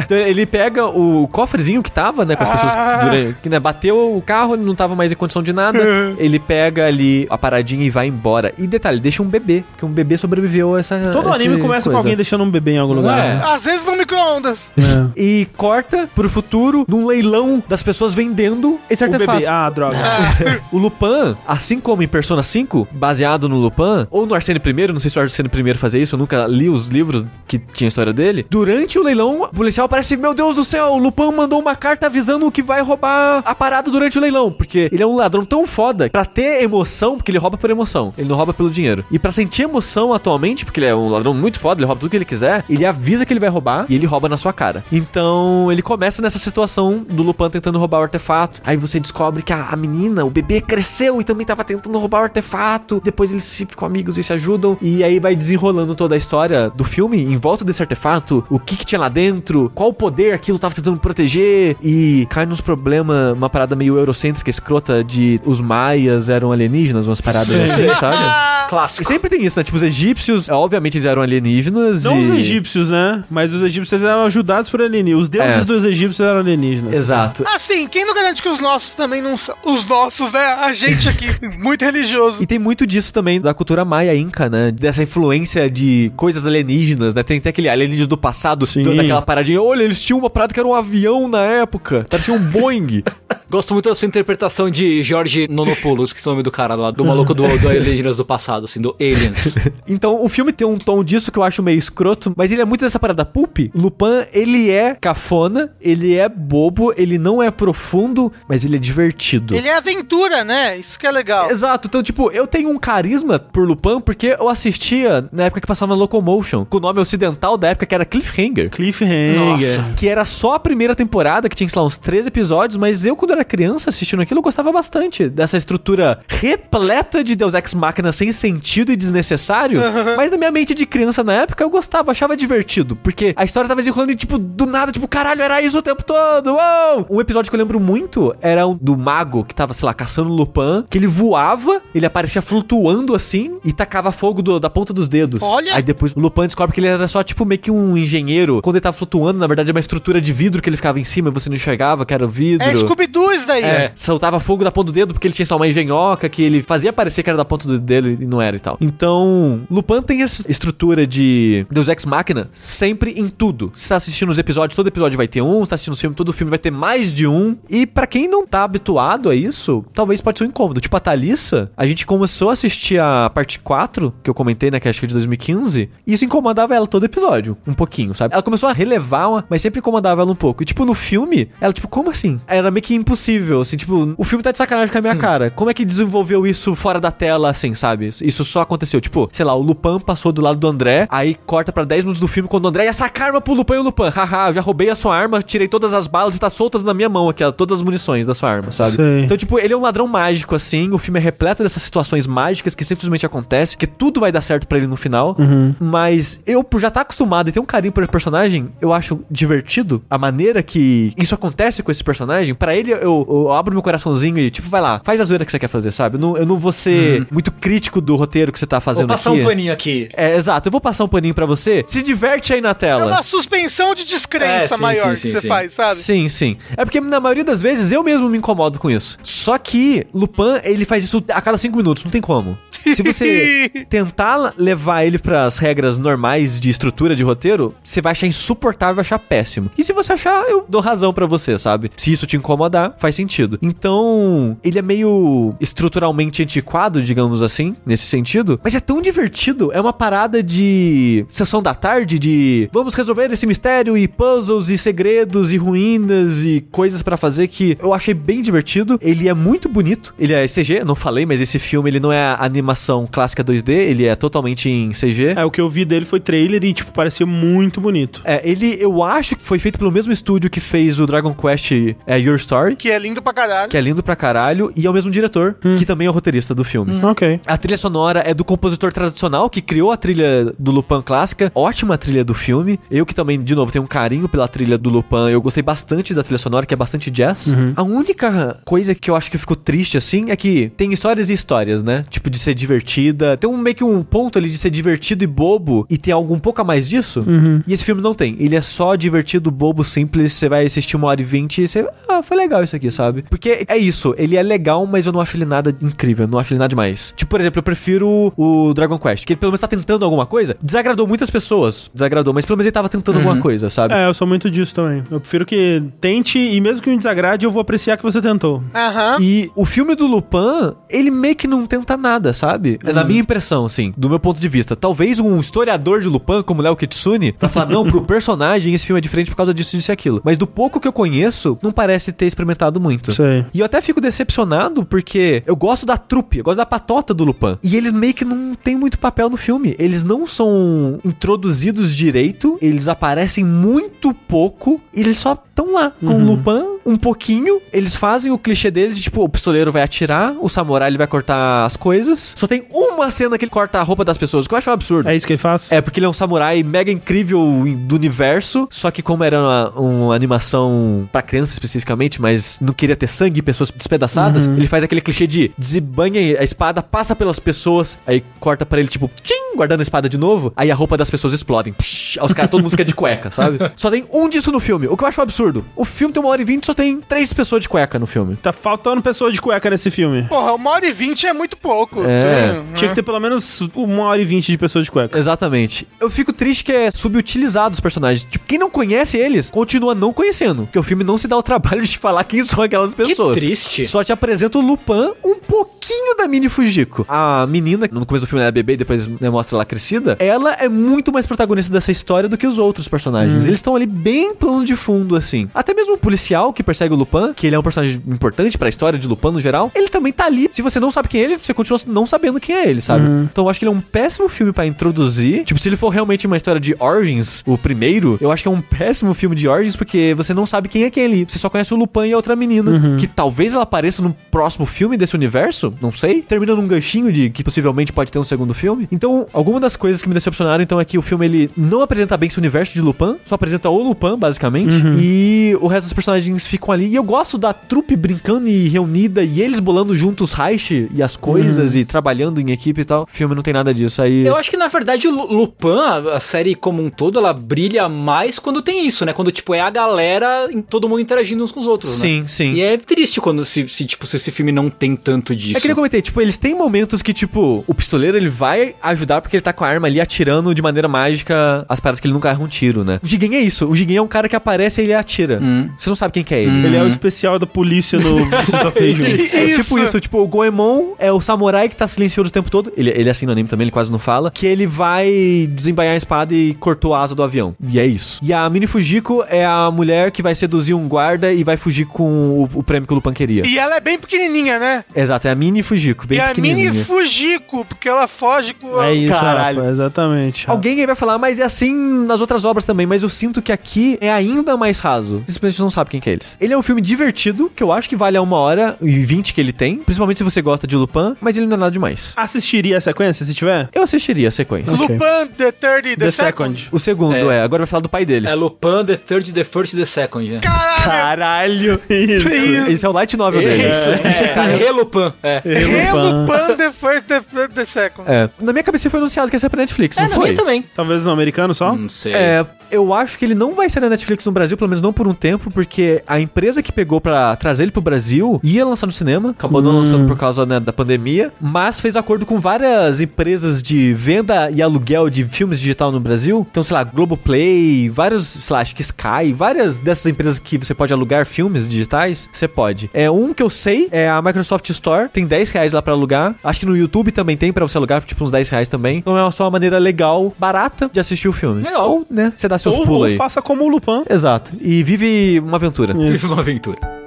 Então, ele pega o cofrezinho que tava, né, com as pessoas Ah. que, dura- que, né, bateu o carro, não tava mais em condição de nada. ele pega ali a paradinha e vai embora. E detalhe, deixa um bebê, porque um bebê sobreviveu a essa Todo essa anime começa com coisa. alguém deixando um bebê em algum lugar. É. né? Às vezes no micro-ondas. É. E corta pro futuro, num leilão das pessoas vendendo esse O artefato. bebê. Ah, droga. O Lupin, assim como em Persona 5, baseado no Lupin, ou no Arsene I, não sei se o Arsene I fazia isso, eu nunca li os livros que tinha a história dele. Durante o leilão, o policial parece, meu Deus do céu, o Lupin mandou uma carta avisando que vai roubar a parada durante o leilão, porque ele é um ladrão tão foda, pra ter emoção, porque ele rouba por emoção, ele não rouba pelo dinheiro. E pra sentir emoção atualmente, porque ele é um ladrão muito foda, ele rouba tudo que ele quiser, ele avisa que ele vai roubar e ele rouba na sua cara. Então, ele começa nessa situação do Lupin tentando roubar o artefato. Aí você descobre que a, menina, o bebê cresceu e também tava tentando roubar o artefato. Depois eles ficam amigos e se ajudam. E aí vai desenrolando toda a história do filme em volta desse artefato, o que que tinha lá dentro, qual o poder aquilo tava tentando proteger e cai nos problemas, uma parada meio eurocêntrica, escrota de os maias eram alienígenas, umas paradas Sim. assim, sabe? E Clássico. sempre tem isso, né? Tipo, os egípcios, obviamente, eles eram alienígenas. Não e... os egípcios, né? Mas os egípcios eram ajudados por alienígenas. Os deuses É. dos egípcios eram alienígenas. Exato. Assim, quem não garante que os nossos também não são? Os nossos, né? A gente aqui, muito religioso. E tem muito disso também da cultura maia inca, né? Dessa influência de coisas alienígenas, né? Tem até aquele alienígena do passado, Sim. do- daquela paradinha. Olha, eles tinham uma parada que era um avião na época. Parecia um Boeing. Gosto muito da sua interpretação de Jorge Nonopoulos, que é o nome do cara lá, do maluco do, do Alienígenas do passado, assim, do Aliens. então, o filme tem um tom disso que eu acho meio escroto, mas ele é muito dessa parada pulp. Lupin, ele é cafona, ele é bobo, ele não é profundo, mas ele é divertido. Ele é aventura, né? Isso que é legal. Exato, então, tipo, eu tenho um carisma por Lupin porque eu assistia na época que passava na Locomotion, com o nome ocidental da época que era Cliffhanger. Cliffhanger. Nossa. Que era só a primeira temporada, que tinha, sei lá, uns 13 episódios, mas eu, quando era criança assistindo aquilo, eu gostava bastante dessa estrutura repleta de Deus Ex Machina sem sentido e desnecessário. Mas na minha mente de criança na época, eu gostava, achava divertido. Porque a história tava desenrolando e, tipo, do nada, tipo, caralho, era isso o tempo todo. Uou! Um episódio que eu lembro muito era um do mago que tava, sei lá, caçando o Lupin, que ele voava, ele aparecia flutuando assim e tacava fogo do- da ponta dos dedos. Olha! Aí depois o Lupin descobre que ele era só, tipo, meio que um engenheiro. Quando ele tava flutuando, na verdade, é uma estrutura de vidro que ele ficava em cima e você não enxergava, que era o vidro. É Scooby-Doo isso daí. É, soltava fogo da ponta do dedo porque ele tinha só uma engenhoca que ele fazia parecer que era da ponta do dedo dele e não era e tal. Então, Lupin tem essa estrutura de Deus Ex Machina sempre em tudo. Você tá assistindo os episódios, todo episódio vai ter um, você tá assistindo o filme, todo filme vai ter mais de um. E pra quem não tá habituado a isso, talvez pode ser um incômodo. Tipo, a Thalissa, a gente começou a assistir a parte 4, que eu comentei, né, que acho que é de 2015, e isso incomodava ela todo episódio, um pouquinho, sabe? Ela começou a relevar, mas sempre incomodava ela um pouco. E tipo, no filme, ela tipo, como assim? Era meio que impossível, assim, tipo, o filme tá de sacanagem com a minha cara. Como é que desenvolveu isso fora da tela, assim, sabe? Isso- só aconteceu, tipo, sei lá, o Lupin passou do lado do André, aí corta pra 10 minutos do filme quando o André ia sacar arma pro Lupin e o Lupin, haha, eu já roubei a sua arma, tirei todas as balas e tá soltas na minha mão aqui, ó, todas as munições da sua arma, sabe? Sei. Então, tipo, ele é um ladrão mágico, assim, o filme é repleto dessas situações mágicas que simplesmente acontecem, que tudo vai dar certo pra ele no final, mas eu, por já estar acostumado e ter um carinho por esse personagem, eu acho divertido a maneira que isso acontece com esse personagem. Pra ele, eu, eu abro meu coraçãozinho e, tipo, vai lá, faz a zoeira que você quer fazer, sabe? Eu não, eu não vou ser muito crítico do roteiro que você tá Vou fazendo passar aqui. um paninho aqui. É, exato, eu vou passar um paninho pra você. Se diverte aí na É tela. uma suspensão de descrença É, sim, maior sim, que sim, você sim. faz, sabe? Sim, sim. É porque na maioria das vezes eu mesmo me incomodo com isso. Só que Lupin, ele faz isso a cada cinco minutos, não tem como. Se você tentar levar ele pras regras normais de estrutura de roteiro, você vai achar insuportável, achar péssimo. E se você achar, eu dou razão pra você, sabe? Se isso te incomodar, faz sentido. Então, ele é meio estruturalmente antiquado, digamos assim, nesse sentido, mas é tão divertido. É uma parada de sessão da tarde de vamos resolver esse mistério e puzzles e segredos e ruínas e coisas pra fazer que eu achei bem divertido. Ele é muito bonito. Ele é CG, não falei, mas esse filme ele não é anima animação clássica 2D, ele é totalmente em CG. É, o que eu vi dele foi trailer e, tipo, parecia muito bonito. É, ele, eu acho que foi feito pelo mesmo estúdio que fez o Dragon Quest é, Your Story, Que é lindo pra caralho. que é lindo pra caralho, e é o mesmo diretor, que também é o roteirista do filme. Ok. A trilha sonora é do compositor tradicional que criou a trilha do Lupin clássica. Ótima trilha do filme. Eu que também, de novo, tenho um carinho pela trilha do Lupin. Eu gostei bastante da trilha sonora, que é bastante jazz. A única coisa que eu acho que ficou triste, assim, é que tem histórias e histórias, né? Tipo, de ser divertida. Tem um meio que um ponto ali de ser divertido e bobo e tem algo um pouco a mais disso. E esse filme não tem. Ele é só divertido, bobo, simples. Você vai assistir uma hora e vinte e você... Ah, foi legal isso aqui, sabe? Porque é isso. Ele é legal, mas eu não acho ele nada incrível. Eu não acho ele nada demais. Tipo, por exemplo, eu prefiro o Dragon Quest, que ele pelo menos tá tentando alguma coisa. Desagradou muitas pessoas. Desagradou, mas pelo menos ele tava tentando alguma coisa, sabe? É, eu sou muito disso também. Eu prefiro que tente e mesmo que me desagrade, eu vou apreciar que você tentou. Aham. E o filme do Lupin, ele meio que não tenta nada, sabe? É na minha impressão, assim, do meu ponto de vista. Talvez um historiador de Lupin, como Léo Kitsune, pra falar, não, pro personagem esse filme é diferente por causa disso, disso e aquilo. Mas do pouco que eu conheço, não parece ter experimentado muito. Sei. E eu até fico decepcionado porque eu gosto da trupe, eu gosto da patota do Lupin. E eles meio que não têm muito papel no filme. Eles não são introduzidos direito, eles aparecem muito pouco, e eles só estão lá com o Lupin um pouquinho. Eles fazem o clichê deles, de, tipo, o pistoleiro vai atirar, o samurai ele vai cortar as coisas. Só tem uma cena que ele corta a roupa das pessoas, o que eu acho um absurdo. É isso que ele faz? É, porque ele é um samurai mega incrível do universo, só que como era uma, uma animação pra criança especificamente, mas não queria ter sangue e pessoas despedaçadas, ele faz aquele clichê de desembanha a espada, passa pelas pessoas, aí corta pra ele, tipo, tchim, guardando a espada de novo, aí a roupa das pessoas explodem. Psh, aí os caras, todo mundo fica de cueca, sabe? Só tem um disso no filme, o que eu acho um absurdo. O filme tem uma hora e vinte, só tem três pessoas de cueca no filme. Tá faltando pessoa de cueca nesse filme. Porra, uma hora e vinte é muito pouco. É. Tinha né? que ter pelo menos uma hora e vinte de pessoa de cueca. Exatamente. Eu fico triste que é subutilizado os personagens. Tipo, quem não conhece eles, continua não conhecendo. Porque o filme não se dá o trabalho de falar quem são aquelas pessoas. triste. Só te apresenta o Lupin um pouquinho da Mini Fujiko. A menina, no começo do filme ela é bebê e depois né, mostra ela crescida, ela é muito mais protagonista dessa história do que os outros personagens. Eles estão ali bem plano de fundo, assim. Até mesmo o policial que persegue o Lupin, que ele é um personagem importante pra história de Lupin no geral, ele também tá ali. Se você não sabe quem é ele, você continua não sabendo quem é ele, sabe? Então eu acho que ele é um péssimo filme pra introduzir. Tipo, se ele for realmente uma história de Origins, o primeiro, eu acho que é um péssimo filme de Origins porque você não sabe quem é quem ali. Você só conhece o Lupin e a outra menina, que talvez ela apareça no próximo filme desse universo, não sei. Termina num ganchinho de que possivelmente pode ter um segundo filme. Então, alguma das coisas que me decepcionaram então é que o filme ele não apresenta bem esse universo de Lupin, só apresenta o Lupin basicamente, e o resto dos personagens ficam ali. E eu gosto da trupe brincando e reunida e eles bolando juntos Reich e as coisas e trabalhando em equipe e tal. O filme não tem nada disso aí. Eu acho que, na verdade, o Lu- Lupin, a série como um todo, ela brilha mais quando tem isso, né? Quando, tipo, é a galera, em- todo mundo interagindo uns com os outros, né? Sim, sim. E é triste quando, se, se, tipo, se esse filme não tem tanto disso. É que nem eu comentei, tipo, eles têm momentos que, tipo, o pistoleiro ele vai ajudar porque ele tá com a arma ali atirando de maneira mágica as paradas que ele nunca erra um tiro, né? O Jigen é isso. O Jigen é um cara que aparece e ele atira. Você não sabe quem que é ele. Ele é o especial da polícia no Street of Rage 1. É tipo isso, tipo, o Goemon é o samurai que tá silencioso o tempo todo. Ele, ele é assim no anime também, ele quase não fala. Que ele vai desembainhar a espada e cortou a asa do avião. E é isso. E a Mini Fujiko é a mulher que vai seduzir um guarda e vai fugir com o, o prêmio que o Lupan queria. E ela é bem pequenininha, né? Exato, é a Mini Fujiko, bem e a. Mini Fujico, porque ela foge com... É isso, Caralho. Rafa, exatamente. Alguém aí vai falar, mas é assim nas outras obras também, mas eu sinto que aqui é ainda mais raso. Simplesmente não sabe quem que é eles. Ele é um filme divertido, que eu acho que vale a uma hora e vinte que ele tem, principalmente se você gosta de Lupin, mas ele não é nada demais. Assistiria a sequência, se tiver? Eu assistiria a sequência. Ok. Lupin, The Third e The, The Second. Second. O segundo, é. agora vai falar do pai dele. É Lupin, The Third, The First, The Second, né? Caralho! Caralho! Isso. Isso. Esse é o light novel dele. Isso, é, é, Lupin, é. Hey, Lupin, The First, The, Third, The Second. É. Na minha cabeça foi anunciado que ia ser pra Netflix, É, não na foi? minha também. Talvez no americano só? Não sei. É, eu acho que ele não vai ser na Netflix no Brasil, pelo menos não por um tempo, porque a empresa que pegou pra trazer ele pro Brasil ia lançar no cinema, acabou não lançando por causa né, da pandemia, mas fez acordo com várias empresas de venda e aluguel de filmes digital no Brasil. Então, sei lá, Globoplay, vários, sei lá, acho que Sky, várias dessas empresas que você pode alugar filmes digitais, você pode. É um que eu sei, é a Microsoft Store, tem 10 reais lá pra alugar. Acho que no YouTube também tem pra você alugar, tipo uns 10 reais também. Então é só uma maneira legal, barata, de assistir o filme. Legal. Ou, né, você dá seus Ou, pulos ou aí. faça como o Lupin. Exato. E vive uma aventura. Fiz uma aventura.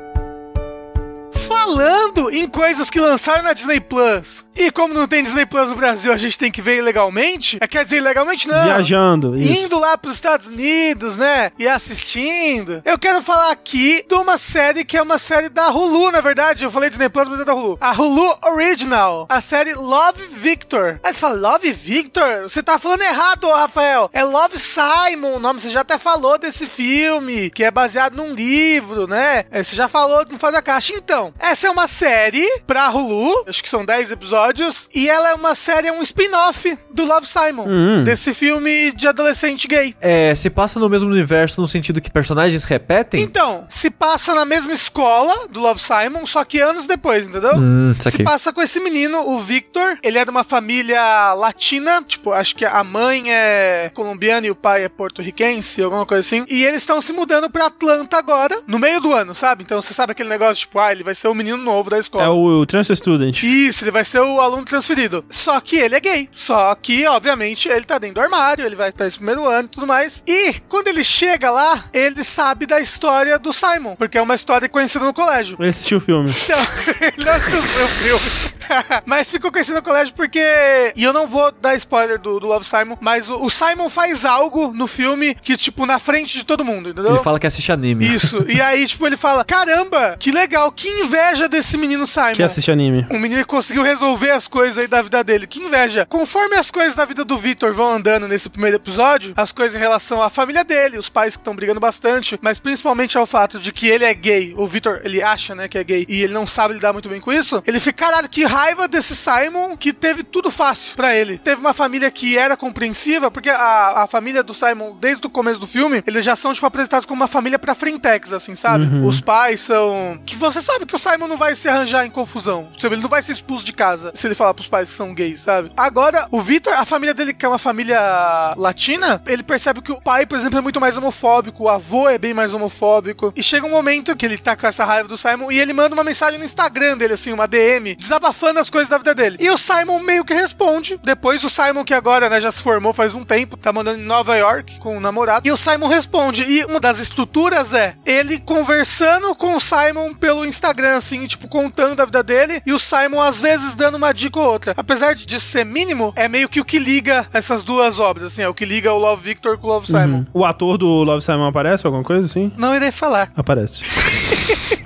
Em coisas que lançaram na Disney Plus, e como não tem Disney Plus no Brasil, a gente tem que ver ilegalmente. É, quer dizer, ilegalmente não. Viajando. Isso. Indo lá pros Estados Unidos, né? E assistindo. Eu quero falar aqui de uma série que é uma série da Hulu, na verdade. Eu falei Disney Plus, mas é da Hulu. A Hulu Original. A série Love Victor. Aí você fala, Love Victor? Você tá falando errado, Rafael. É Love Simon o nome. Você já até falou desse filme, que é baseado num livro, né? É, você já falou no Fora da Caixa. Então, essa é uma série pra Hulu. Acho que são 10 episódios. E ela é uma série, é um spin-off do Love Simon. Hum. Desse filme de adolescente gay. É, se passa no mesmo universo no sentido que personagens repetem? Então, se passa na mesma escola do Love Simon, só que anos depois, entendeu? Hum, Se passa com esse menino, o Victor. Ele é de uma família latina. Tipo, acho que a mãe é colombiana e o pai é porto-riquense, alguma coisa assim. E eles estão se mudando pra Atlanta agora, no meio do ano, sabe? Então você sabe aquele negócio, tipo, ah, ele vai ser o menino novo da escola. É o Transfer Student. Isso, ele vai ser o aluno transferido. Só que ele é gay. Só que, obviamente, ele tá dentro do armário, ele vai para esse primeiro ano e tudo mais. E quando ele chega lá, ele sabe da história do Simon, porque é uma história conhecida no colégio. Ele assistiu o filme. Então, ele não assistiu o filme. mas ficou conhecido no colégio porque. E eu não vou dar spoiler do, do Love Simon, mas o, o Simon faz algo no filme que, tipo, na frente de todo mundo, entendeu? Ele fala que assiste anime. Isso. E aí, tipo, ele fala: Caramba, que legal, que inveja desse menino Simon. Que assiste anime. Um menino que conseguiu resolver as coisas aí da vida dele. Que inveja. Conforme as coisas da vida do Victor vão andando nesse primeiro episódio, as coisas em relação à família dele, os pais que estão brigando bastante, mas principalmente ao fato de que ele é gay. O Victor, ele acha, né, que é gay e ele não sabe lidar muito bem com isso. Ele fica, caralho, que raiva desse Simon que teve tudo fácil pra ele. Teve uma família que era compreensiva, porque a, a família do Simon, desde o começo do filme, eles já são, tipo, apresentados como uma família pra frentex, assim, sabe? Os pais são. Que você sabe que o Simon não vai se arranjar em confusão. Sabe? Ele não vai ser expulso de casa se ele falar pros pais que são gays, sabe? Agora, o Victor, a família dele, que é uma família latina, ele percebe que o pai, por exemplo, é muito mais homofóbico, o avô é bem mais homofóbico. E chega um momento que ele tá com essa raiva do Simon e ele manda uma mensagem no Instagram dele, assim, uma DM, desabafando as coisas da vida dele. E o Simon meio que responde. Depois o Simon, que agora, né, já se formou faz um tempo, tá mandando em Nova York com o namorado. E o Simon responde. E uma das estruturas é ele conversando com o Simon pelo Instagram, assim, tipo, contando da vida dele. E o Simon, às vezes, dando uma dica ou outra. Apesar de ser mínimo, é meio que o que liga essas duas obras, assim, é o que liga o Love Victor com o Love Simon. Uhum. O ator do Love Simon aparece? Alguma coisa assim? Não irei falar. Aparece.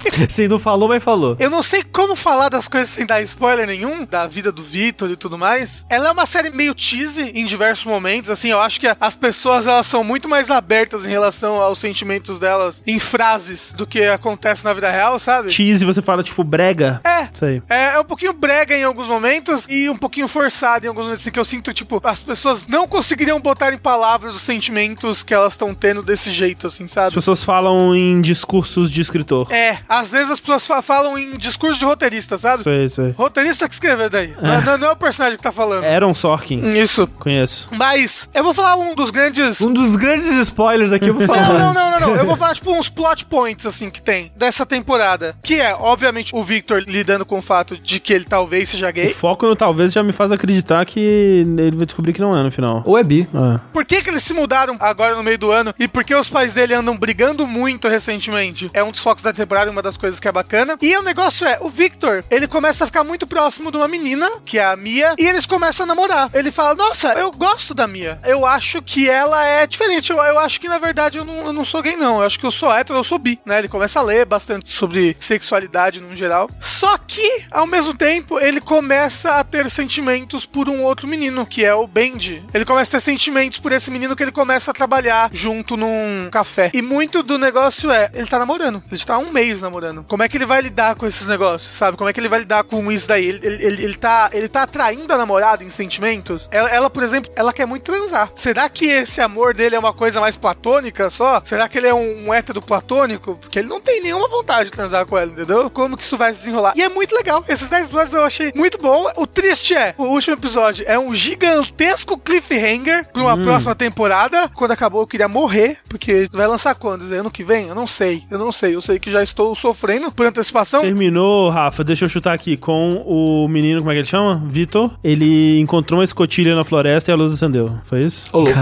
Sim, não falou, mas falou. Eu não sei como falar das coisas sem dar spoiler nenhum, da vida do Victor e tudo mais. Ela é uma série meio cheesy em diversos momentos, assim, eu acho que as pessoas elas são muito mais abertas em relação aos sentimentos delas em frases do que acontece na vida real, sabe? Cheese, você fala tipo brega. É, Isso aí. é, é um pouquinho brega em alguns momentos e um pouquinho forçado em alguns momentos, assim, que eu sinto, tipo, as pessoas não conseguiriam botar em palavras os sentimentos que elas estão tendo desse jeito, assim, As sabe? pessoas falam em discursos de escritor. É, às vezes as pessoas fa- falam em discurso de roteirista, sabe? Isso aí, isso aí. Roteirista que escreveu daí. Não, não- não é o personagem que tá falando. Aaron Sorkin. Isso. Conheço. Mas eu vou falar um dos grandes. Um dos grandes spoilers aqui eu vou falar. Não, não, não, não, não. Eu vou falar, tipo, uns plot points, assim, que tem dessa temporada. Que é, obviamente, o Victor lidando com o fato de que ele talvez seja O gay. foco no talvez já me faz acreditar que ele vai descobrir que não é no final. Ou é bi. Ah. Por que, que eles se mudaram agora no meio do ano? E por que os pais dele andam brigando muito recentemente? É um dos focos da temporada, uma das coisas que é bacana. E o negócio é, o Victor, ele começa a ficar muito próximo de uma menina, que é a Mia, e eles começam a namorar. Ele fala, nossa, eu gosto da Mia. Eu acho que ela é diferente. Eu, eu acho que, na verdade, eu não, eu não sou gay, não. Eu acho que eu sou hétero, eu sou bi, né? Ele começa a ler bastante sobre sexualidade no geral. Só que, ao mesmo tempo, ele começa a ter sentimentos por um outro menino, que é o Benji. Ele começa a ter sentimentos por esse menino que ele começa a trabalhar junto num café. E muito do negócio é, ele tá namorando. Ele tá há um mês namorando. Como é que ele vai lidar com esses negócios, sabe? Como é que ele vai lidar com isso daí? Ele, ele, ele, ele tá, ele tá atraindo a namorada em sentimentos? Ela, ela, por exemplo, ela quer muito transar. Será que esse amor dele é uma coisa mais platônica só? Será que ele é um, um hétero platônico? Porque ele não tem nenhuma vontade de transar com ela, entendeu? Como que isso vai se desenrolar? E é muito legal. Esses 10 episódios eu achei muito bom. O triste é, o último episódio é um gigantesco cliffhanger pra uma próxima temporada. Quando acabou, eu queria morrer, porque vai lançar quando? Ano que vem? Eu não sei. Eu não sei. Eu sei que já estou sofrendo por antecipação. Terminou, Rafa, deixa eu chutar aqui, com o menino, como é que ele chama? Vitor. Ele encontrou uma escotilha na floresta e a luz acendeu. Foi isso? Ô, louco.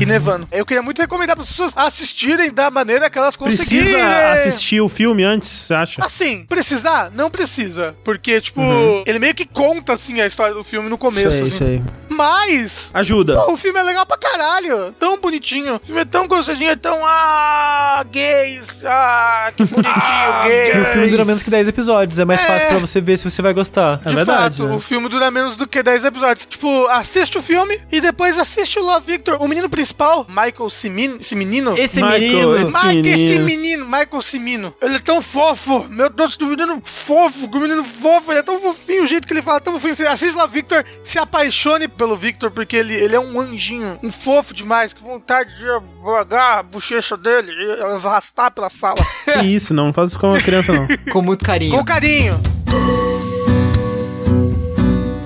E nevando. Eu queria muito recomendar para as pessoas assistirem da maneira que elas conseguirem. Precisa assistir o filme antes, você acha? Assim, precisar? Não precisa. Porque, tipo, Uhum. ele meio que conta, assim, a história do filme no começo, sei, assim. sei. Mas. Ajuda. Pô, o filme é legal pra caralho. Tão bonitinho. O filme é tão gostosinho, é tão. Ah, gays. Ah, que bonitinho, gays. E o filme dura menos que 10 episódios. É mais É. fácil pra você ver se você vai gostar. É De verdade, fato, né? o filme dura menos do que 10 episódios. Tipo, assiste o filme e depois assiste o Love Victor. O menino principal, Michael Cimin, esse menino. Esse Michael, menino. esse- Mike, esse menino. Michael Cimino. Ele é tão fofo. Meu Deus, que menino fofo. Que menino fofo. Ele é tão fofinho. O jeito que ele fala, tão fofinho. Assiste lá, Victor. Se apaixone pelo Victor, porque ele, ele é um anjinho. Um fofo demais. Que vontade de apagar a bochecha dele e arrastar pela sala. Que isso, não, não faz isso com uma criança, não. Com muito carinho. Com carinho.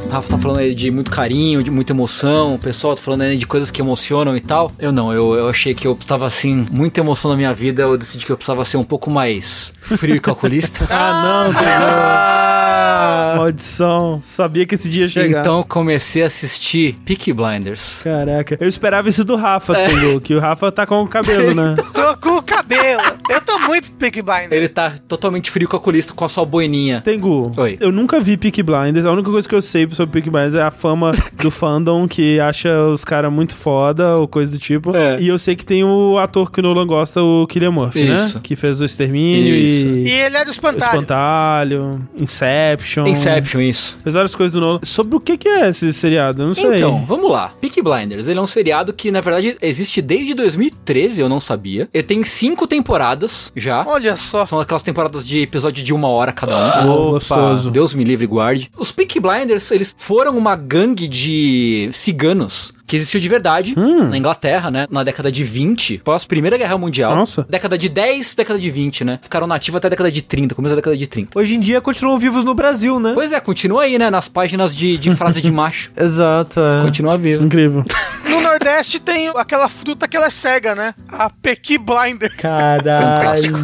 O Rafa tá falando aí de muito carinho, de muita emoção. O pessoal tá falando aí de coisas que emocionam e tal. Eu não, eu, eu achei que eu tava assim, muita emoção na minha vida. Eu decidi que eu precisava ser um pouco mais frio e calculista. Ah, não, Ah, Maldição. Sabia que esse dia ia chegar. então eu comecei a assistir Peaky Blinders. Caraca. Eu esperava isso do Rafa, É. Que o Rafa tá com o cabelo, né? tô com o cabelo. Muito Peaky Blinder. Ele tá totalmente frio calculista com a sua boininha. Tengu, Oi. eu nunca vi Peaky Blinders. A única coisa que eu sei sobre Peaky Blinders é a fama do fandom que acha os caras muito foda ou coisa do tipo. É. E eu sei que tem o ator que o Nolan gosta, o Killian Murphy, Isso. né? Que fez o Extermínio Isso. E e... ele é do O espantalho. Espantalho, Inception. Inception, isso. Fez várias coisas do Nolan. Sobre o que que é esse seriado? Eu não sei. Então, vamos lá. Peaky Blinders, ele é um seriado que, na verdade, existe desde 2013, eu não sabia. Ele tem cinco temporadas já. Olha só. São aquelas temporadas de episódio de uma hora cada um. Ô, gostoso. Deus me livre e guarde. Os Peaky Blinders, eles foram uma gangue de ciganos que existiu de verdade Hum. na Inglaterra, né? Na década de 20, pós Primeira Guerra Mundial. Nossa. Década de 10, década de 20, né? Ficaram nativos até a década de 30, começo da década de 30. Hoje em dia continuam vivos no Brasil, né? Pois é, continua aí, né? Nas páginas de, de frase de macho. Exato. é. Continua vivo. Incrível. No Nordeste tem aquela fruta que ela é cega, né? A Pequi Blinder. Caralho.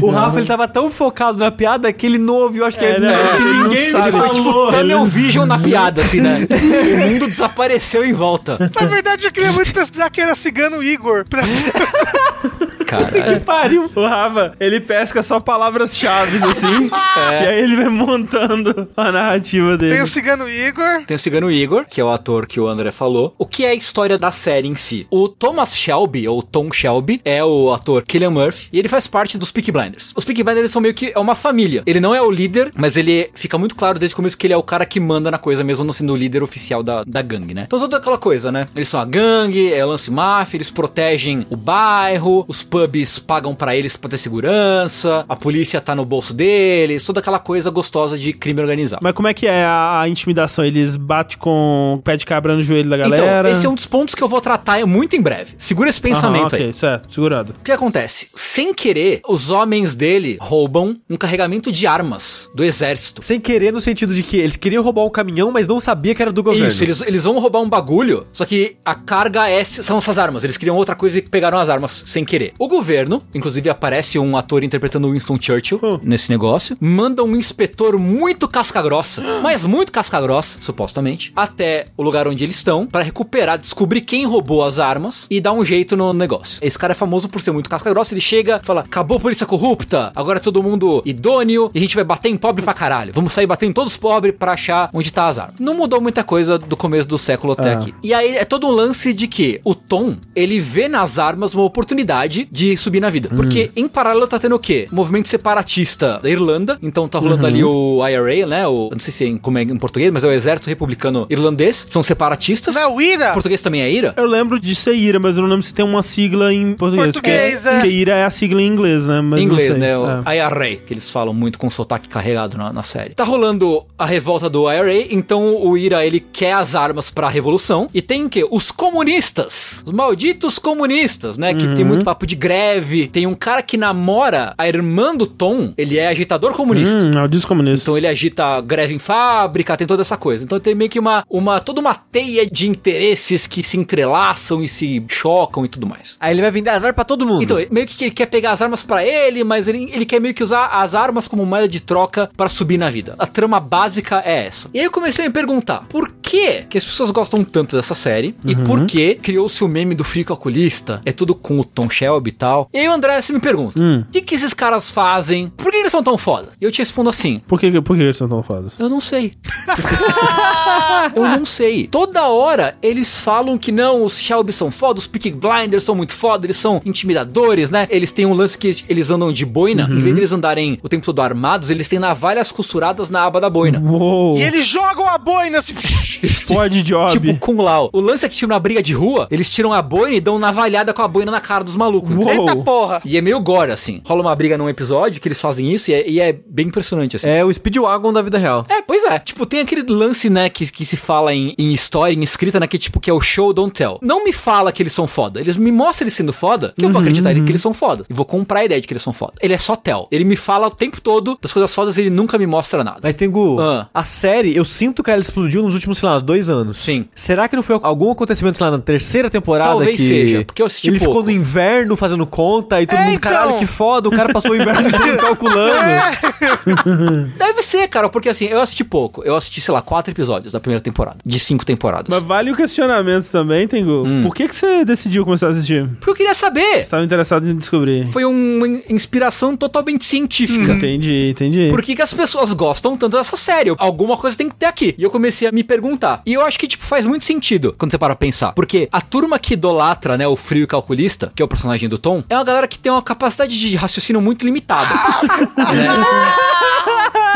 O Rafa, ele tava tão focado na piada que ele não ouviu, acho que, É, ele, né? que Ele não ninguém sabe. falou. Foi tipo Tunnel Vision na piada, assim, né? o mundo desapareceu em volta. Na verdade, eu queria muito pesquisar que era cigano Igor. Pra... Caralho. Pariu. O Rafa, ele pesca só palavras-chave, assim. É. E aí ele vai montando a narrativa dele. Tem o cigano Igor. Tem o cigano Igor, que é o ator que o André falou. O que é a história da série em si? O Thomas Shelby, ou Tom Shelby, é o ator Killian Murphy, e ele faz parte dos Peaky Blinders. Os Peaky Blinders são meio que é uma família. Ele não é o líder, mas ele fica muito claro desde o começo que ele é o cara que manda na coisa, mesmo não sendo o líder oficial da, da gangue, né? Então toda aquela coisa, né? Eles são a gangue, é lance máfia, eles protegem o bairro, os pubs pagam pra eles pra ter segurança, a polícia tá no bolso deles, toda aquela coisa gostosa de crime organizado. Mas como é que é a, a intimidação? Eles batem com o pé de cabra no joelho da galera? Então, esse é um dos pontos que eu vou tratar muito em breve. Segura esse pensamento Aham, aí. ok, certo, segurado. O que acontece? Sem querer, os homens dele roubam um carregamento de armas do exército. Sem querer, no sentido de que eles queriam roubar um caminhão, mas não sabia que era do governo. Isso, eles, eles vão roubar um bagulho, só que a carga é, são essas armas. Eles queriam outra coisa e pegaram as armas sem querer. O governo, inclusive aparece um ator interpretando Winston Churchill Hum. nesse negócio, manda um inspetor muito casca-grossa, mas muito casca-grossa, supostamente, até o lugar onde eles estão pra recuperar, descobrir quem roubou as armas e dar um jeito no negócio. Esse cara é famoso por ser muito casca-grossa, ele chega, fala: "Acabou a polícia corrupta, agora é todo mundo idôneo e a gente vai bater em pobre pra caralho. Vamos sair batendo em todos os pobres pra achar onde tá as armas". Não mudou muita coisa do começo do século até Ah. aqui. E aí é todo um lance de que o Tom, ele vê nas armas uma oportunidade de subir na vida. Porque em paralelo tá tendo o quê? O movimento separatista da Irlanda. Então tá rolando ali o IRA, né? O, não sei se é em, como é em português, mas é o Exército Republicano Irlandês. São separatistas. Não é o Ira? Português também é IRA? Eu lembro de ser IRA, mas eu não lembro se tem uma sigla em português. Português, porque, é. porque IRA é a sigla em inglês, né? Mas Em não inglês, sei. né? O É. IRA, que eles falam muito com sotaque carregado na, na série. Tá rolando a revolta do IRA, então o IRA ele quer as armas pra revolução. E tem o quê? Os comunistas. Os malditos comunistas, né? Que tem muito papo de greve. Tem um cara que namora a irmã do Tom, ele é agitador comunista. Hum, é o disco comunista. Então ele agita greve em fábrica, tem toda essa coisa. Então tem meio que uma, uma toda uma teia de interesses que se entrelaçam e se chocam e tudo mais. Aí ele vai vender azar pra todo mundo. Então, meio que ele quer pegar as armas pra ele, mas ele, ele quer meio que usar as armas como moeda de troca pra subir na vida. A trama básica é essa. E aí eu comecei a me perguntar, por que que as pessoas gostam tanto dessa série? E por que criou-se o meme do frio calculista? É tudo com o Tom Shelby e tal. E aí o André se me pergunta, o que que esses caras fazem? Por que eles são tão foda? E eu te respondo assim, Por que, por que eles são tão fodas? eu não sei. eu não sei. Toda hora eles falam que não, os Shelby são foda, os Peaky Blinders são muito foda, eles são intimidadores, né? Eles têm um lance que eles andam de boina, em vez de eles andarem o tempo todo armados, eles têm navalhas costuradas na aba da boina. Uou! E eles jogam a boina assim. Pode job. Tipo Kung Lao. O lance é que, tipo, na briga de rua, eles tiram a boina e dão navalhada com a boina na cara dos malucos. Uou. Eita porra. E é meio gore, assim. Rola uma briga num episódio que eles fazem isso e é, e é bem impressionante, assim. É o Speedwagon da vida real. É, pois é. Tipo, tem aquele lance, né, que, que se fala em, em história, em escrita, né, que tipo, que é o show, don't tell. Não me fala que eles são foda. Eles me mostram eles sendo foda, que eu vou acreditar que eles são foda. E vou comprar a ideia de que eles são foda. Ele é só tell. Ele me fala o tempo todo das coisas fodas e ele nunca me mostra nada. Mas Tengu, Ah. a série, eu sinto que ela explodiu nos últimos, sei lá, dois anos. Sim. Será que não foi algum acontecimento, sei lá, na terceira temporada Talvez que... seja, porque eu assisti Ele ficou pouco. no inverno fazendo conta e todo É, mundo, então. caralho, que foda, o cara passou o inverno inteiro calculando. Deve ser, cara, porque assim, eu assisti pouco. Eu assisti, sei lá, quatro episódios da primeira temporada. De cinco temporadas. Mas vale o questionamento também, Tengu. Hum. Por que, que você decidiu começar a assistir? Porque eu queria saber. Estava interessado em descobrir. Foi uma in- inspiração totalmente científica. Entendi, entendi. Por que, que as pessoas gostam tanto dessa série? Alguma coisa tem que ter aqui. E eu comecei a me perguntar. E eu acho que, tipo, faz muito sentido quando você para pensar. Porque a turma que idolatra, né, o frio calculista, que é o personagem do Tom, é uma galera que tem uma capacidade de raciocínio muito limitada. né?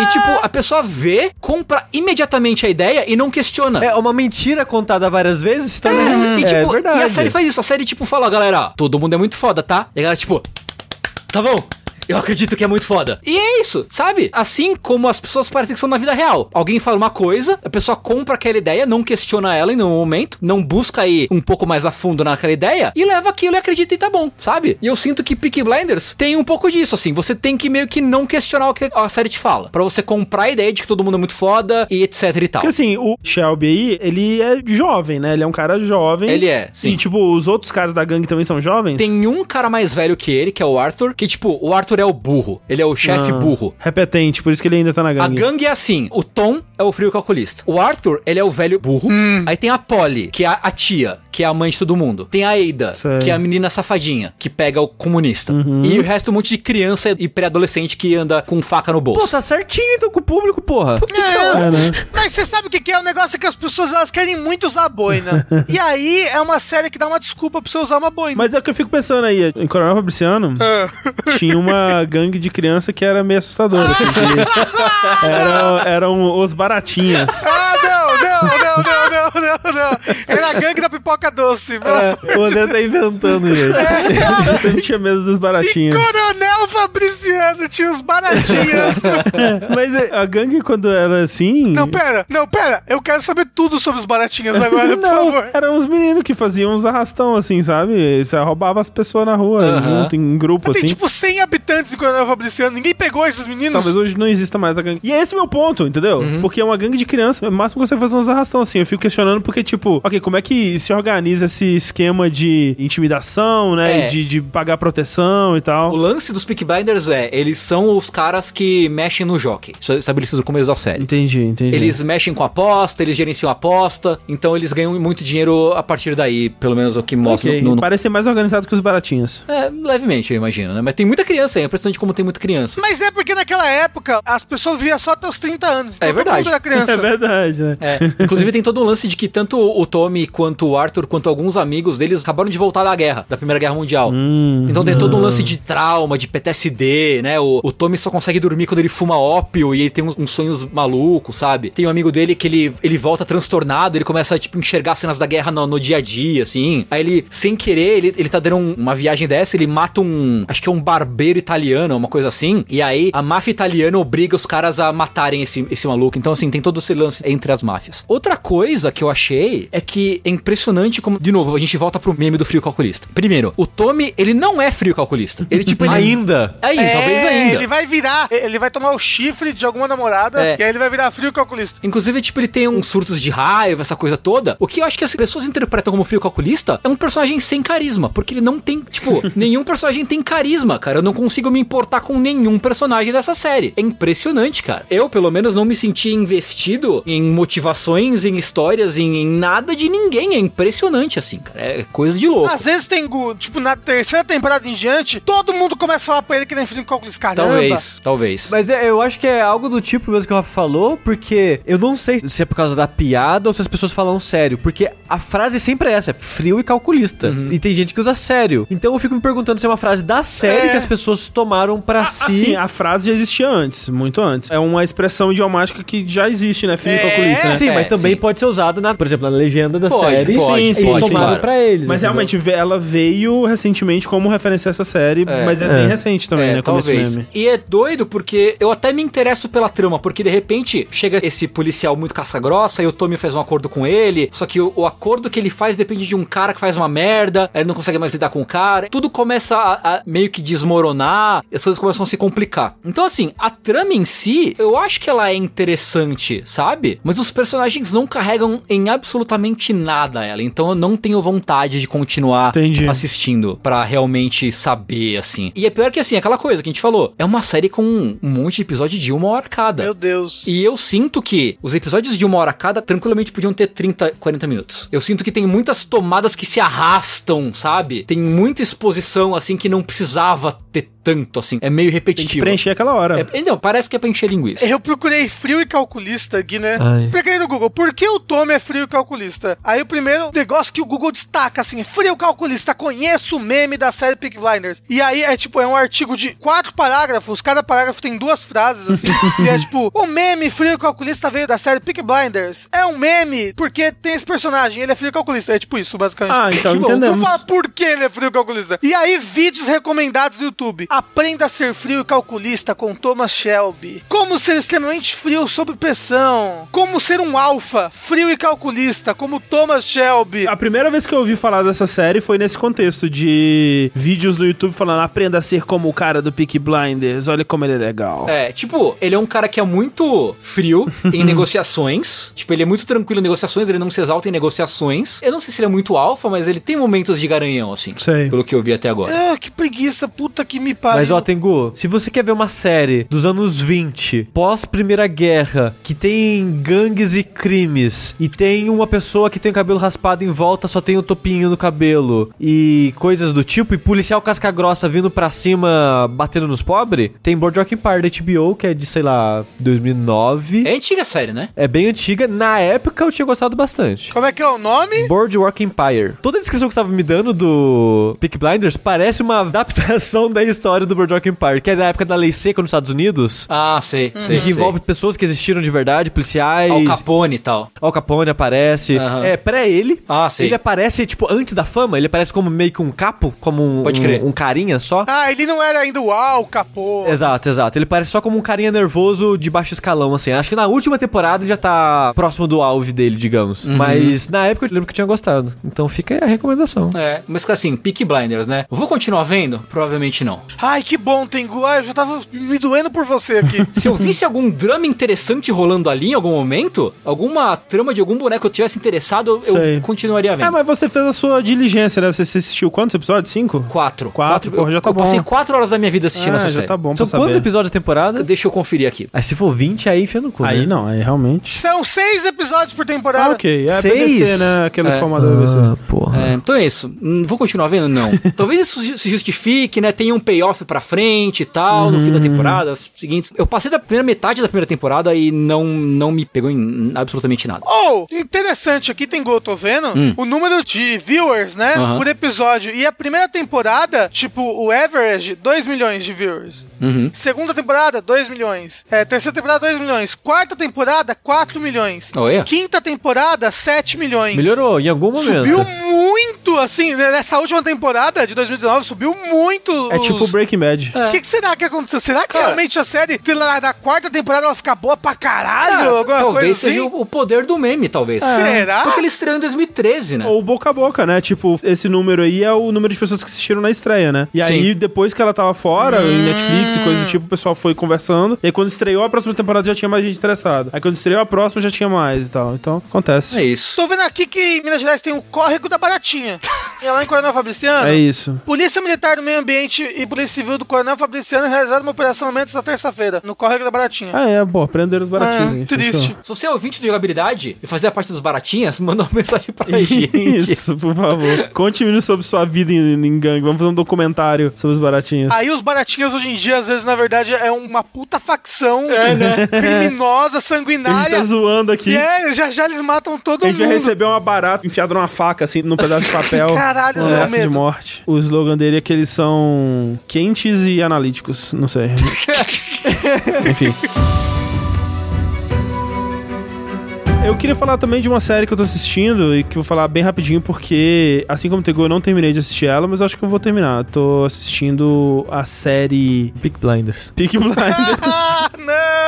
E, tipo, a pessoa vê, compra imediatamente a ideia e não questiona. É uma mentira contada várias vezes se torna... E, é tipo, verdade. e a série faz isso. A série, tipo, fala, ó, galera, todo mundo é muito foda, tá? E a galera, tipo, tá bom. Eu acredito que é muito foda. E é isso, sabe? Assim como as pessoas parecem que são na vida real. Alguém fala uma coisa, a pessoa compra aquela ideia, não questiona ela em nenhum momento, não busca ir um pouco mais a fundo naquela ideia e leva aquilo e acredita e tá bom, sabe? E eu sinto que Peaky Blinders tem um pouco disso, assim. Você tem que meio que não questionar o que a série te fala. Pra você comprar a ideia de que todo mundo é muito foda e etc e tal. Porque assim, o Shelby aí, ele é jovem, né? Ele é um cara jovem. Ele é, sim. E tipo, os outros caras da gangue também são jovens? Tem um cara mais velho que ele, que é o Arthur, que tipo, o Arthur é o burro. Ele é o chefe Ah, burro. Repetente, por isso que ele ainda tá na A gangue. gangue é assim, o Tom é o frio calculista. O Arthur, ele é o velho burro. Aí tem a Polly, que é a, a tia, que é a mãe de todo mundo. Tem a Ada, Sei. que é a menina safadinha, que pega o comunista. E o resto um monte de criança e pré-adolescente que anda com faca no bolso. Pô, tá certinho então com o público, porra. É, né? Mas você sabe o que, é? O negócio é que as pessoas elas querem muito usar boina. e aí é uma série que dá uma desculpa pra você usar uma boina. Mas é o que eu fico pensando aí, em Coronel Fabriciano, tinha uma gangue de criança que era meio assustadora, assim, eram, eram os baratinhas. Ah, não, não, não, não, não, não, não. Era a gangue da pipoca doce. O André tá inventando, gente. Eu sempre tinha medo dos baratinhos. Coronel Fabriciano tinha os baratinhos. Mas é, a gangue, quando ela é assim. Não, pera, não, pera. Eu quero saber tudo sobre os baratinhos agora, por Não, favor. eram uns meninos que faziam uns arrastão, assim, sabe? Você roubava as pessoas na rua, Aham. junto, em grupo, Tem assim. tipo 100 habitantes em Coronel Fabriciano. Ninguém pegou esses meninos. Talvez hoje não exista mais a gangue. E esse é meu ponto, entendeu? Uhum. Porque é uma gangue de criança. O máximo que você faz uns arrastão, assim. Eu fico questionando porque, tipo, ok, como é que se organiza esse esquema de intimidação, né? É. E de, de pagar proteção e tal. O lance dos Peaky Blinders é, eles são os caras que mexem no jockey. Isso é estabelecido no começo da série. Entendi, entendi. Eles mexem com aposta, eles gerenciam aposta, então eles ganham muito dinheiro a partir daí, pelo menos é o que mostra Ok, no, no- Parece ser mais organizado que os baratinhos. É, levemente, eu imagino, né? Mas tem muita criança aí, é impressionante como tem muita criança. Mas é porque naquela época as pessoas viviam só até os 30 anos. É Todo verdade. mundo era criança. É verdade, né? É, inclusive tem todo um lance de que tanto o Tommy quanto o Arthur, quanto alguns amigos deles acabaram de voltar da guerra, da Primeira Guerra Mundial. Hum. então tem todo um lance de trauma, de PTSD, né? O, o Tommy só consegue dormir quando ele fuma ópio e ele tem uns, uns sonhos malucos, sabe? Tem um amigo dele que ele, ele volta transtornado, ele começa a, tipo, enxergar cenas da guerra no, no dia a dia, assim. Aí ele, sem querer, ele, ele tá dando um- uma viagem dessa, ele mata um, acho que é um barbeiro italiano, uma coisa assim. E aí a máfia italiana obriga os caras a matarem esse, esse maluco. Então, assim, tem todo esse lance entre as máfias. Outra coisa que eu achei é que é impressionante como, de novo, a gente volta pro meme do frio calculista. Primeiro, o Tommy, ele não é frio calculista. Ele, tipo, ele... Ainda. Aí, É, talvez ainda. Ele vai virar, ele vai tomar o chifre de alguma namorada É. e aí ele vai virar frio calculista. Inclusive, tipo, ele tem uns surtos de raiva, essa coisa toda. O que eu acho que as pessoas interpretam como frio calculista é um personagem sem carisma. Porque ele não tem, tipo, nenhum personagem tem carisma, cara. Eu não consigo me importar com nenhum personagem dessa série. É impressionante, cara. Eu, pelo menos, não me senti investido em motivações, em histórias, em, em nada de ninguém. É impressionante, assim, cara. É coisa de louco. Às vezes tem, tipo, na terceira temporada em diante, todo mundo começa a falar pra ele que ele é frio calculista. Caramba. Talvez, talvez. Mas é, eu acho que é algo do tipo mesmo que o Rafa falou, porque eu não sei se é por causa da piada ou se as pessoas falam sério, porque a frase sempre é essa, é frio e calculista. E tem gente que usa sério. Então eu fico me perguntando se é uma frase da série É. que as pessoas tomaram pra Ah, si. Assim, a frase já existia antes, muito antes. É uma expressão idiomática que já existe, né? Frio É, calculista, né? Sim, É, mas também sim. pode ser usada, na, por exemplo, na legenda da Pode, série. pode, sim, pode, e tomaram claro. pra eles. Mas entendeu? realmente ela veio recentemente como referência a essa série, mas é, É. bem recente também, né? Como esse talvez. meme. E é doido porque eu até me interesso pela trama, porque de repente chega esse policial muito caça-grossa e o Tommy faz um acordo com ele, só que o, o acordo que ele faz depende de um cara que faz uma merda, ele não consegue mais lidar com o cara, tudo começa a, a meio que desmoronar, e as coisas começam a se complicar. Então, assim, a trama em si, eu acho que ela é interessante, sabe? Mas os personagens não carregam em absolutamente nada ela, então eu não tenho vontade de continuar Entendi. assistindo pra realmente saber, assim. E é pior que, assim, aquela coisa que a gente falou, é uma série com um monte de episódio de uma hora cada. Meu Deus. E eu sinto que os episódios de uma hora cada tranquilamente podiam ter 30, 40 minutos. Eu sinto que tem muitas tomadas que se arrastam, sabe? Tem muita exposição, assim, que não precisava ter tanto, assim. É meio Tem que repetitivo. preencher aquela hora. É, não, parece que é pra encher linguiça. Eu procurei frio e calculista aqui, né? Ai. Peguei no Google, por que o Tommy é frio e calculista? Aí o primeiro negócio que o Google destaca, assim, frio calculista, conheço o meme da série Peak Blinders. E aí é tipo, é um artigo de quatro parágrafos, cada parágrafo tem duas frases, assim. e é tipo, o meme frio e calculista veio da série Peak Blinders. É um meme porque tem esse personagem, ele é frio e calculista. É tipo isso, basicamente. Ah, então tipo, entendemos. Não fala por que ele é frio calculista. E aí, vídeos recomendados do YouTube. Aprenda a ser frio e calculista com Thomas Shelby. Como ser extremamente frio sob pressão. Como ser um alfa, frio e calculista, como Thomas Shelby. A primeira vez que eu ouvi falar dessa série foi nesse contexto de vídeos no YouTube falando aprenda a ser como o cara do Peak Blinders, olha como ele é legal. É, tipo, ele é um cara que é muito frio em negociações. Tipo, ele é muito tranquilo em negociações, ele não se exalta em negociações. Eu não sei se ele é muito alfa, mas ele tem momentos de garanhão, assim. Sei. Pelo que eu vi até agora. Ah, que preguiça, puta que me pariu. Mas ó, Tengu, se você quer ver uma série dos anos 20, pós Primeira Guerra, que tem gangues e crimes, e tem uma pessoa que tem o cabelo raspado em volta, só tem o topinho no cabelo, e coisas do tipo, e policial casca grossa vindo pra cima, batendo nos pobres, tem Boardwalk Empire da HBO, que é de, sei lá, 2009. É antiga a série, né? É bem antiga. Na época eu tinha gostado bastante. Como é que é o nome? Boardwalk Empire. Toda a descrição que você tava me dando do Peak Blinders parece uma adaptação da história do Boardwalk Empire, que é da época da lei seca nos Estados Unidos. Ah, sei, sei. que sei. envolve pessoas que existiram de verdade, policiais. Al Capone e tal. Al Capone aparece. Aham. É, pré ele. Ah, sei. Ele aparece, tipo, antes da fama, ele aparece como meio que um capo, como um, Pode crer. um, um carinha só. Ah, ele não era ainda o Al, capô. Exato, exato. Ele parece só como um carinha nervoso de baixo escalão, assim. Acho que na última temporada ele já tá próximo do auge dele, digamos. Uhum. Mas na época eu lembro que eu tinha gostado. Então fica aí a recomendação. É, mas assim, Peak Blinders, né? Eu vou continuar vendo? Provavelmente não. Ai, que bom, Tengu. Ai, eu já tava me doendo por você aqui. Se eu visse algum drama interessante rolando ali em algum momento, alguma trama de algum boneco que eu tivesse interessado, eu Sei. continuaria É, vendo. mas você fez a sua diligência, né? Você assistiu quantos episódios? Cinco? Quatro. Quatro, porra, já tá eu passei bom. quatro horas da minha vida assistindo Ah, essa já série. tá bom São quantos episódios da temporada? Deixa eu conferir aqui. Aí se for 20, aí enfia no cu, Aí né? não, aí realmente. São seis episódios por temporada. Ah, ok. É Seis? BBC, né? Aquele É. formato da BBC. Ah, porra. É, então é isso. Hum, Vou continuar vendo? Não. Talvez isso se justifique, né? Tenha um payoff pra frente e tal, no fim da temporada, as seguintes. Eu passei da primeira metade da primeira temporada e não, não me pegou em absolutamente nada. Oh, interessante, aqui tem eu tô vendo o número de viewers, né, Hum. Por episódio. E a primeira temporada, tipo, o average, 2 milhões de viewers. Uhum. Segunda temporada, 2 milhões. É, terceira temporada, 2 milhões. Quarta temporada, 4 milhões. Olha. Quinta temporada, 7 milhões. Melhorou em algum momento. Subiu muito, assim, né, nessa última temporada de 2019, subiu muito. É os- tipo Breaking Bad. O que, que será que aconteceu? Será que Cara- realmente a série, na quarta temporada, ela fica boa pra caralho? Cara, talvez coisa seja assim? o, poder do meme, talvez. Será? Porque ele estreou em 2013, né? Ou boca a boca, né? Tipo, esse número aí é o número de pessoas que assistiram na estreia, né? E aí, Sim. depois que ela tava fora, em Netflix e coisa do tipo, o pessoal foi conversando. E aí, quando estreou a próxima temporada, já tinha mais gente interessada. Aí, quando estreou a próxima, já tinha mais e tal. Então, acontece. É isso. Tô vendo aqui que em Minas Gerais tem o córrego da Baratinha. É lá em Coronel Fabriciano. É isso. Polícia Militar do Meio Ambiente e Polícia Civil do Coronel Fabriciano realizaram uma operação no momento dessa terça-feira, no córrego da Baratinha. Ah, é, pô, prenderam os baratinhos. Hein? triste. Se você é ouvinte de jogabilidade e fazer parte dos baratinhas, manda uma mensagem pra gente. Isso, por favor. Conte-me sobre sua vida em, em gangue. Vamos fazer um documentário sobre os baratinhos. Aí os baratinhas hoje em dia, às vezes, na verdade, é uma puta facção criminosa, a gente tá sanguinária. zoando aqui. E é, já já eles matam todo A gente vai mundo. receber uma barata enfiada numa faca, assim, num pedaço de papel. Caralho, uma meu ameaça de morte. O slogan dele é que eles são quentes e analíticos. Não sei. Enfim. Eu queria falar também de uma série que eu tô assistindo e que eu vou falar bem rapidinho porque, assim como Tego, eu não terminei de assistir ela, mas eu acho que eu vou terminar. Eu tô assistindo a série Peak Blinders. Peaky Blinders.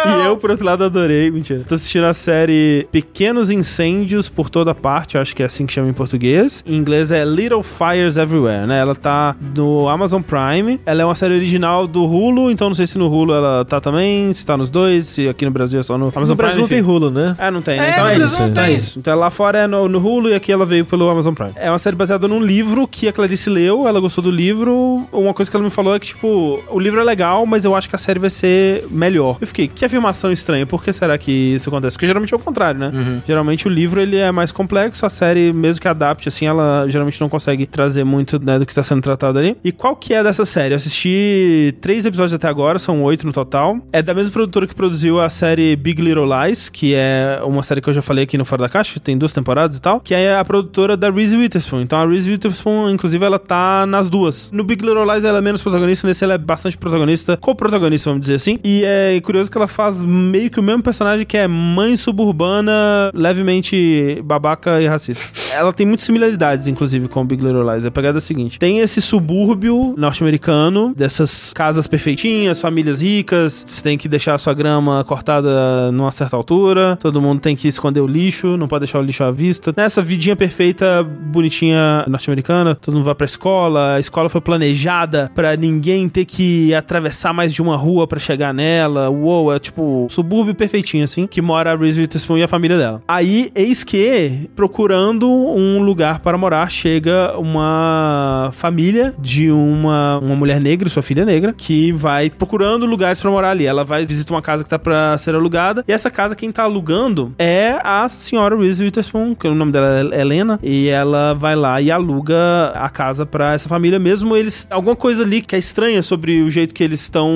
E eu, por outro lado, adorei. Mentira. Tô assistindo a série Pequenos Incêndios por Toda Parte, eu acho que é assim que chama em português. Em inglês é Little Fires Everywhere, né? Ela tá no Amazon Prime. Ela é uma série original do Hulu, então não sei se no Hulu ela tá também, se tá nos dois, se aqui no Brasil é só no Amazon No Brasil Prime. não tem. Hulu, né? É, não tem, É, né? Então no é Brasil isso. não Então é tem. isso. Então lá fora é no, no Hulu e aqui ela veio pelo Amazon Prime. É uma série baseada num livro que a Clarice leu, ela gostou do livro. Uma coisa que ela me falou é que, tipo, o livro é legal, mas eu acho que a série vai ser melhor. Eu fiquei, que afirmação estranha, por que será que isso acontece? Porque geralmente é o contrário, né? Geralmente o livro ele é mais complexo, a série, mesmo que adapte, assim, ela geralmente não consegue trazer muito né, do que está sendo tratado ali. E qual que é dessa série? Eu assisti três episódios até agora, são oito no total. É da mesma produtora que produziu a série Big Little Lies, que é uma série que eu já falei aqui no Fora da Caixa, tem duas temporadas e tal, que é a produtora da Reese Witherspoon. Então a Reese Witherspoon, inclusive, ela tá nas duas. No Big Little Lies ela é menos protagonista, nesse ela é bastante protagonista, co-protagonista, vamos dizer assim. E é curioso que ela faz meio que o mesmo personagem que é mãe suburbana, levemente babaca e racista. Ela tem muitas similaridades, inclusive, com o Big Little Lies. A pegada é a seguinte: tem esse subúrbio norte-americano, dessas casas perfeitinhas, famílias ricas, você tem que deixar a sua grama cortada numa certa altura, todo mundo tem que esconder o lixo, não pode deixar o lixo à vista. Nessa vidinha perfeita, bonitinha norte-americana, todo mundo vai pra escola, a escola foi planejada pra ninguém ter que atravessar mais de uma rua pra chegar nela. Uou, é tipo subúrbio perfeitinho assim, que mora a Reese Witherspoon e a família dela. Aí, eis que, procurando um lugar para morar, chega uma família de uma, uma mulher negra, sua filha negra, que vai procurando lugares pra morar ali. Ela vai visitar uma casa que tá pra ser alugada, e essa casa quem tá alugando é a senhora Reese Witherspoon, que o nome dela é Helena, e ela vai lá e aluga a casa pra essa família, mesmo eles... Alguma coisa ali que é estranha sobre o jeito que eles estão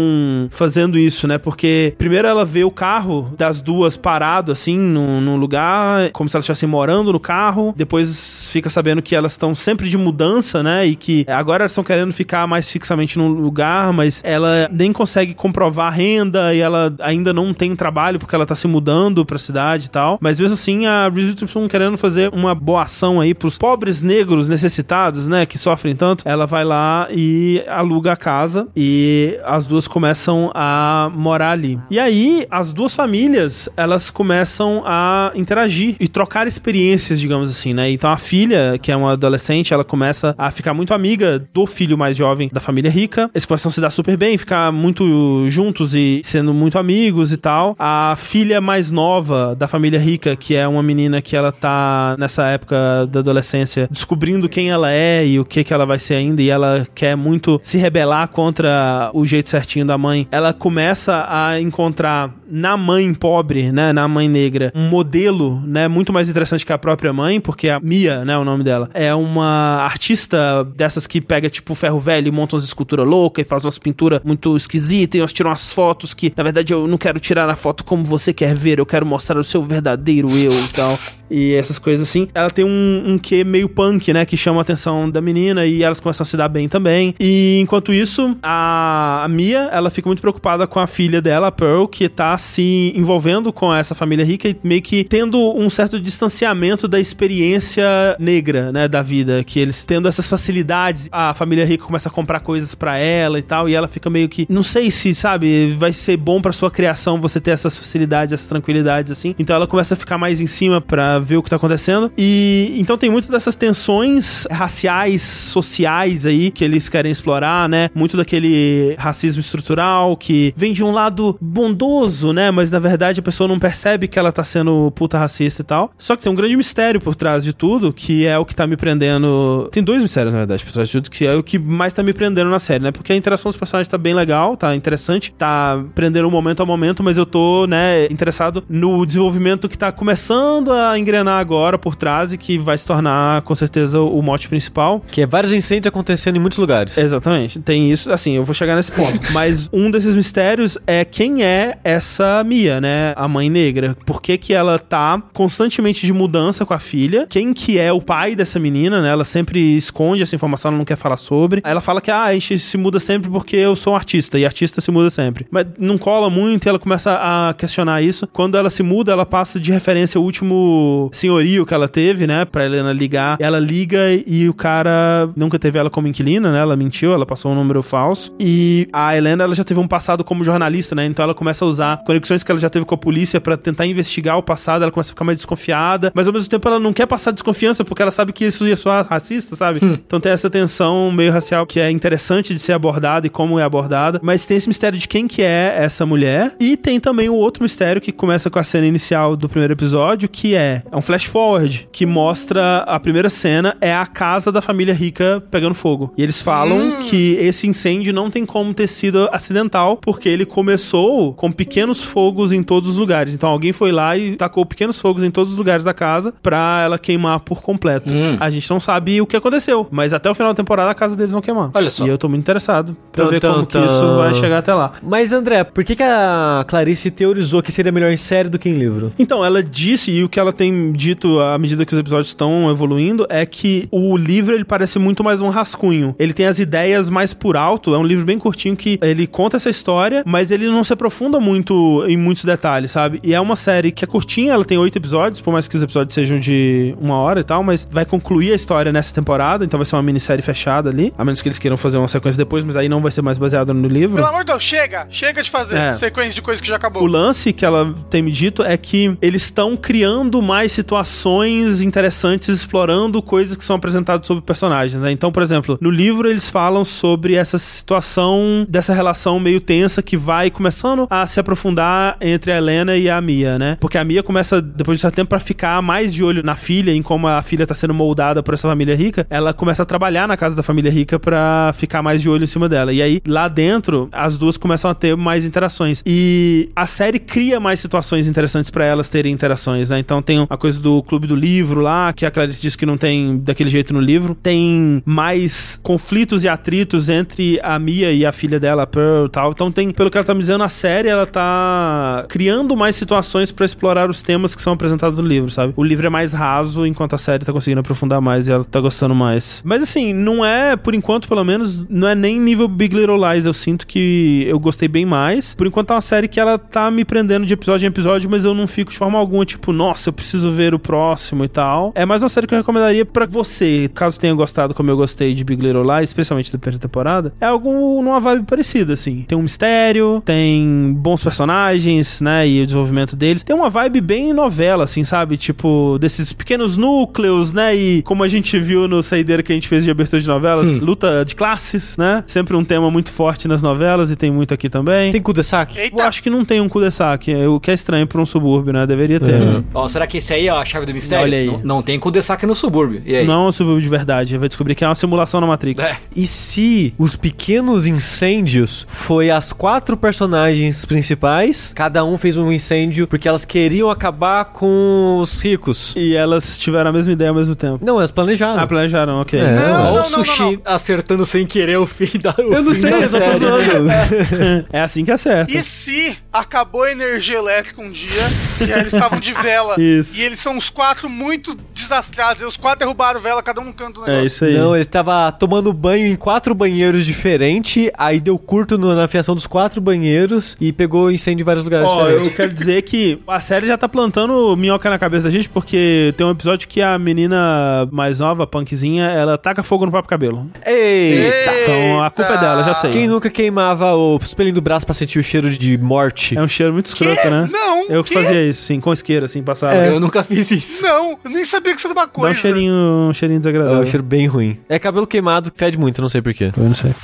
fazendo isso, né? Porque primeiro ela vê o carro das duas parado, assim, num, num lugar, como se elas estivessem morando no carro, depois fica sabendo que elas estão sempre de mudança, né? E que agora elas estão querendo ficar mais fixamente num lugar, mas ela nem consegue comprovar a renda e ela ainda não tem trabalho porque ela tá se mudando pra cidade e tal. Mas mesmo assim, a Reese Witherspoon querendo fazer uma boa ação aí pros pobres negros necessitados, né? Que sofrem tanto. Ela vai lá e aluga a casa e as duas começam a morar ali. E aí, as duas famílias, elas começam a interagir e trocar experiências, digamos assim, né? Então a filha, que é uma adolescente, ela começa a ficar muito amiga do filho mais jovem da família rica. Eles começam a se dar super bem, ficar muito juntos e sendo muito amigos e tal. A filha mais nova da família rica, que é uma menina que ela tá nessa época da adolescência descobrindo quem ela é e o que que ela vai ser ainda e ela quer muito se rebelar contra o jeito certinho da mãe. Ela começa a encontrar na mãe pobre, né, na mãe negra, um modelo, né, muito mais interessante que a própria mãe, porque a Mia, né, o nome dela, é uma artista dessas que pega tipo ferro velho e monta umas esculturas loucas e faz umas pinturas muito esquisitas e elas tiram umas fotos que, na verdade, eu não quero tirar a foto como você quer ver, eu quero mostrar o seu verdadeiro eu e tal. E essas coisas assim. Ela tem um, um quê meio punk, né? Que chama a atenção da menina e elas começam a se dar bem também. E enquanto isso, a, a Mia, ela fica muito preocupada com a filha dela, a Pearl, que tá se envolvendo com essa família rica e meio que tendo um certo distanciamento da experiência negra, né? Da vida. Que eles tendo essas facilidades, a família rica começa a comprar coisas para ela e tal, e ela fica meio que, não sei se, sabe, vai ser bom para sua criação você ter essas facilidades, essas tranquilidades assim. Então ela começa a ficar mais em cima para ver o que tá acontecendo. E então tem muito dessas tensões raciais, sociais aí que eles querem explorar, né? Muito daquele racismo estrutural que vem de um lado bondoso, né? Mas na verdade a pessoa não percebe que ela tá sendo puta racista e tal. Só que tem um grande mistério por trás de tudo, que é o que tá me prendendo. Tem dois mistérios, na verdade, por trás de tudo, que é o que mais tá me prendendo na série, né? Porque a interação dos personagens tá bem legal, tá interessante, tá prendendo momento a momento, mas eu tô, né, interessado no desenvolvimento que tá começando a engrenar agora por trás e que vai se tornar, com certeza, o mote principal. Que é vários incêndios acontecendo em muitos lugares. Exatamente. Tem isso, assim, eu vou chegar nesse ponto. mas um desses mistérios é quem é essa Mia, né? A mãe negra. Por que que ela tá constantemente de mudança com a filha? Quem que é o pai dessa menina, né? Ela sempre esconde essa informação, ela não quer falar sobre. Aí ela fala que, ah, a gente se muda sempre porque eu sou um artista, e artista se muda sempre. Mas não cola muito e ela começa a questionar isso. Quando ela se muda, ela passa de referência ao último senhorio que ela teve, né? Pra Helena ligar. Ela liga e o cara nunca teve ela como inquilina, né? Ela mentiu, ela passou um número falso. E a Helena, ela já teve um passado como jornalista, né? Então ela começa a usar conexões que ela já teve com a polícia para tentar investigar o passado. Ela começa a ficar mais desconfiada, mas ao mesmo tempo ela não quer passar desconfiança porque ela sabe que isso ia soar racista, sabe? Hum. Então tem essa tensão meio racial que é interessante de ser abordada e como é abordada. Mas tem esse mistério de quem que é essa mulher. E tem também o outro mistério que começa com a cena inicial do primeiro episódio, que é, é um flash forward que mostra a primeira cena é a casa da família rica pegando fogo. E eles falam hum. que esse incêndio não tem como ter sido acidental, porque ele começou com pequenos fogos em todos os lugares. Então alguém foi lá e tacou pequenos fogos em todos os lugares da casa pra ela queimar por completo. Hum. A gente não sabe o que aconteceu, mas até o final da temporada a casa deles vão queimar. Olha só. E eu tô muito interessado pra ver como que isso vai chegar até lá. Mas André, por que, que a Clarice teorizou que seria melhor em série do que em livro? Então, ela disse, e o que ela tem dito à medida que os episódios estão evoluindo, é que o livro ele parece muito mais um rascunho. Ele tem as ideias mais por alto, é um livro bem curtinho que ele conta essa história, mas ele não se aprofunda muito em muitos detalhes, sabe? E é uma série que é curtinha, ela tem oito episódios, por mais que os episódios sejam de uma hora e tal, mas vai concluir a história nessa temporada, então vai ser uma minissérie fechada ali, a menos que eles queiram fazer uma sequência depois, mas aí não vai ser mais baseada no livro. Pelo amor de Deus, chega! Chega de fazer é. sequência de coisas que já acabou. O lance que ela tem me dito é que eles estão criando mais situações interessantes, explorando coisas que são apresentadas sobre personagens, né? Então, por exemplo, no livro eles falam sobre essa situação dessa relação meio tensa que vai começando a se aprofundar entre a Helena e a Mia, né? Porque a Mia começa, depois de certo tempo, pra ficar mais de olho na filha, em como a filha tá sendo moldada por essa família rica, ela começa a trabalhar na casa da família rica pra ficar mais de olho em cima dela. E aí, lá dentro, as duas começam a ter mais interações. E a série cria mais situações interessantes para elas terem interações, né? Então tem a coisa do clube do livro lá, que a Clarice disse que não tem daquele jeito no livro. Tem mais conflitos e atritos entre a Mia e a filha dela, a Pearl e tal. Então tem, pelo que ela tá me dizendo, a série ela tá criando mais situações para explorar os temas que são apresentados no livro, sabe? O livro é mais raso, enquanto a série tá conseguindo aprofundar mais e ela tá gostando mais. Mas assim, não é, por enquanto, pelo menos, não é nem nível Big Little Lies. Eu sinto que eu gostei bem mais. Por enquanto é uma série que ela tá me prendendo de episódio em episódio, mas eu não fico de forma alguma, tipo, nossa, eu preciso ver o próximo e tal. É mais uma série que eu recomendaria para você, caso tenha gostado como eu gostei de Big Little Lies, especialmente da primeira temporada. É algo numa vibe parecida, assim. Tem um mistério, tem bons personagens, né, e o desenvolvimento deles. Tem uma vibe bem novela, assim, sabe? Tipo, desses pequenos núcleos, né, e como a gente viu no saideira que a gente fez de abertura de novelas, Sim. luta de classes, né? Sempre um tema muito forte nas novelas e tem muito aqui também. Tem cul-de-sac? Eu acho que não tem um cul-de-sac, o que é estranho pra um subúrbio, né? Deveria ter. Uhum. Ó, será que esse aí é a chave do mistério? Olha aí. Não, não tem cul-de-sac no subúrbio. E aí? Não é um subúrbio de verdade. Vai descobrir que é uma simulação na Matrix. É. E se os pequenos incêndios foi as quatro personagens principais, cada um fez um incêndio porque elas queriam acabar com os ricos. E elas tiveram a mesma ideia ao mesmo tempo. Não, elas planejaram. Ah, planejaram, ok. É. Não, não, o sushi não, acertando sem querer o fim da. O eu não sei, eu tô zoando. É assim que acerta. E se acabou a energia elétrica um dia e aí eles estavam de vela Isso. e E eles são os quatro muito desastrados. E os quatro derrubaram vela, cada um no canto do negócio. É isso aí. Não, ele estava tomando banho em quatro banheiros diferentes, aí deu curto no- na fiação dos quatro banheiros e pegou incêndio em vários lugares Ó, eu diferentes. quero dizer que a série já tá plantando minhoca na cabeça da gente, porque tem um episódio que a menina mais nova, punkzinha, ela taca fogo no próprio cabelo. Eita! Então a culpa é dela, já sei. Quem nunca queimava o espelhinho do braço pra sentir o cheiro de morte? É um cheiro muito escroto, né? Não, Eu que fazia isso, sim, com isqueira, assim, passava. É. Eu nunca fiz isso. Não, eu nem sabia que isso era uma Dá coisa. um cheirinho, um cheirinho É desagradável. um cheiro bem ruim. É cabelo queimado, fede muito, não sei porquê. Eu não sei.